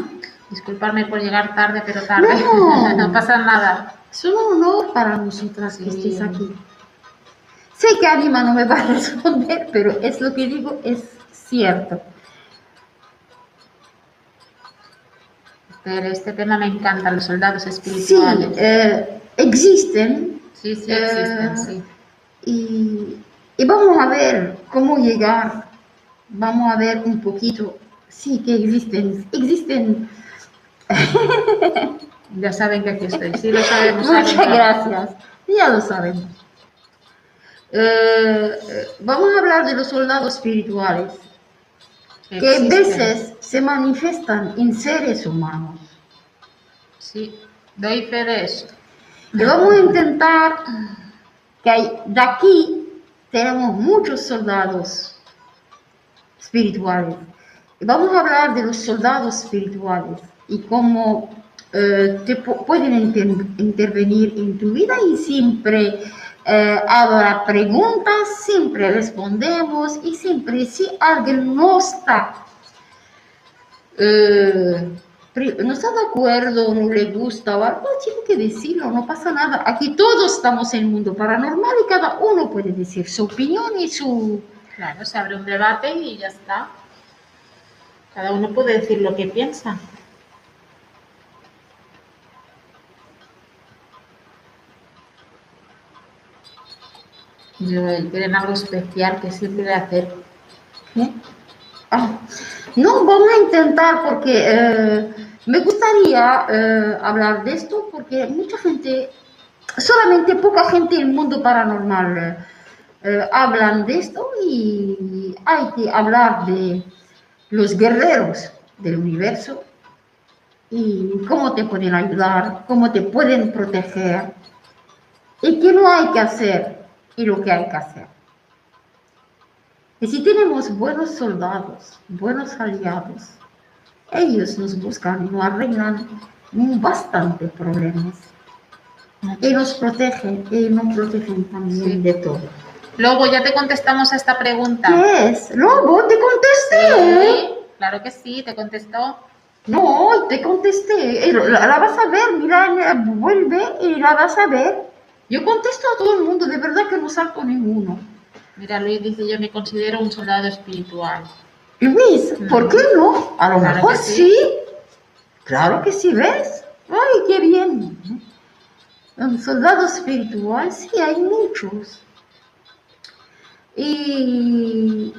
Disculparme por llegar tarde, pero tarde.
No. <laughs>
no pasa nada.
Es un honor para nosotras que
Sí.
estés aquí. Sé que Anima no me va a responder, pero es lo que digo, es cierto.
Pero este tema me encanta, los soldados
Sí,
espirituales.
eh, existen
Sí, sí,
eh,
existen, sí.
y, y vamos a ver cómo llegar. Vamos a ver un poquito. Sí, que existen. Existen. <laughs>
Ya saben que aquí estoy. Sí, lo sabemos.
Muchas gracias. Ya lo sabemos. Eh, eh, vamos a hablar de los soldados espirituales. que a veces se manifiestan en seres humanos.
Sí, doy fe de eso.
Y vamos a intentar que hay- de aquí tenemos muchos soldados espirituales. Y vamos a hablar de los soldados espirituales y cómo eh, te pu- pueden inter- intervenir en tu vida y siempre eh, habrá preguntas, siempre respondemos y siempre si alguien no está eh, no está de acuerdo, no le gusta o algo, tiene que decirlo, no pasa nada. Aquí todos estamos en el mundo paranormal y cada uno puede decir su opinión y su...
Claro, se abre un debate y ya está. Cada uno puede decir lo que piensa. Yo, ¿Tienen algo especial que siempre hacer?
¿Qué? Ah, no, vamos a intentar porque eh, me gustaría eh, hablar de esto porque mucha gente, solamente poca gente en el mundo paranormal eh, eh, hablan de esto y hay que hablar de los guerreros del universo y cómo te pueden ayudar, cómo te pueden proteger y qué no hay que hacer y lo que hay que hacer. Y si tenemos buenos soldados, buenos aliados, ellos nos buscan y nos arreglan bastante problemas. Y nos protegen, y nos protegen también
Sí.
de todo.
Luego ya te contestamos a esta pregunta.
¿Qué es? Lobo, te contesté.
Sí, claro que sí, te contestó.
No, te contesté. Eh, La, la vas a ver, mira, eh, vuelve y la vas a ver. Yo contesto a todo el mundo, de verdad que no salto ninguno.
Mira, Luis dice, yo me considero un soldado espiritual.
Luis, ¿por qué no? A lo
Claro
mejor sí.
sí.
Claro que sí, ¿ves? Ay, qué bien. Un soldado espiritual, sí, hay muchos. Y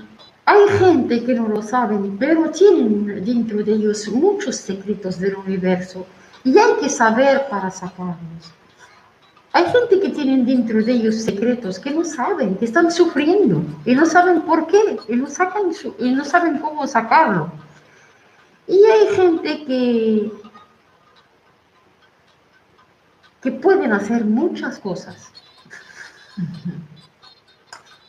hay gente que no lo saben, pero tienen dentro de ellos muchos secretos del universo y hay que saber para sacarlos. Hay gente que tienen dentro de ellos secretos que no saben, que están sufriendo y no saben por qué y no, sacan y no saben cómo sacarlo. Y hay gente que, que pueden hacer muchas cosas. <laughs>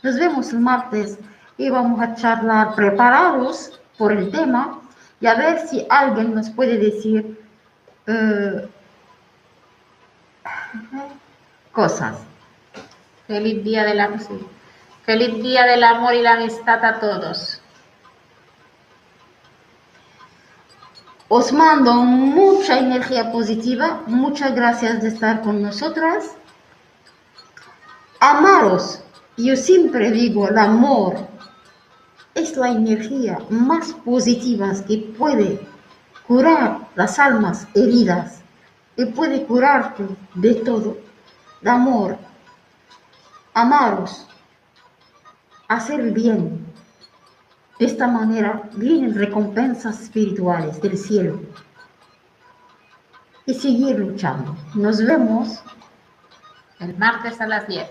Nos vemos el martes y vamos a charlar preparados por el tema y a ver si alguien nos puede decir eh, cosas.
Feliz día del amor. Feliz día del amor y la amistad a todos.
Os mando mucha energía positiva. Muchas gracias de estar con nosotras. Amaros. Yo siempre digo, el amor es la energía más positiva que puede curar las almas heridas y puede curarte de todo amor, amaros, hacer bien. De esta manera vienen recompensas espirituales del cielo. Y seguir luchando. Nos vemos
el martes a las 10.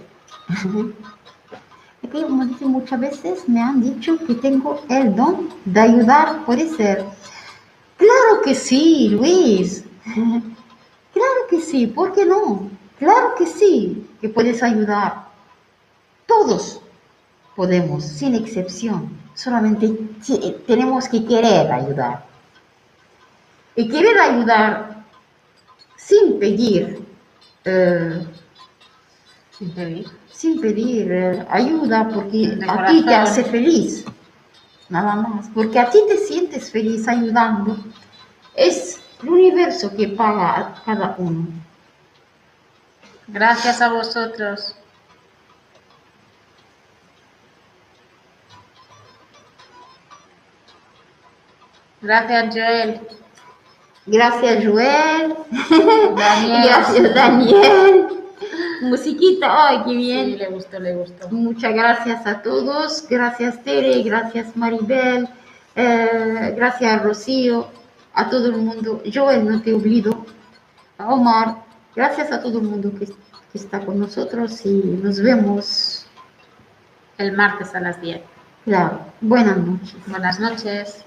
<laughs>
como dije muchas veces, me han dicho que tengo el don de ayudar, puede ser. Claro que sí, Luis. <laughs> Claro que sí, ¿por qué no? Claro que sí, que puedes ayudar. Todos podemos, sin excepción. Solamente tenemos que querer ayudar. Y querer ayudar sin pedir,
eh, sin pedir,
sin pedir eh, ayuda porque a ti te hace feliz. Nada más. Porque a ti te sientes feliz ayudando. Es el universo que paga a cada uno.
Gracias a vosotros. Gracias, Joel.
Gracias, Joel. <laughs>
Daniel.
gracias, Daniel. Musiquita, ay, qué bien.
Sí, le gustó, le gustó.
Muchas gracias a todos. Gracias, Tere. Gracias, Maribel. Eh, gracias, Rocío. A todo el mundo. Joel, no te olvido. A Omar. Gracias a todo el mundo que, está con nosotros y nos vemos
el martes a las 10.
Claro. Buenas noches.
Buenas noches.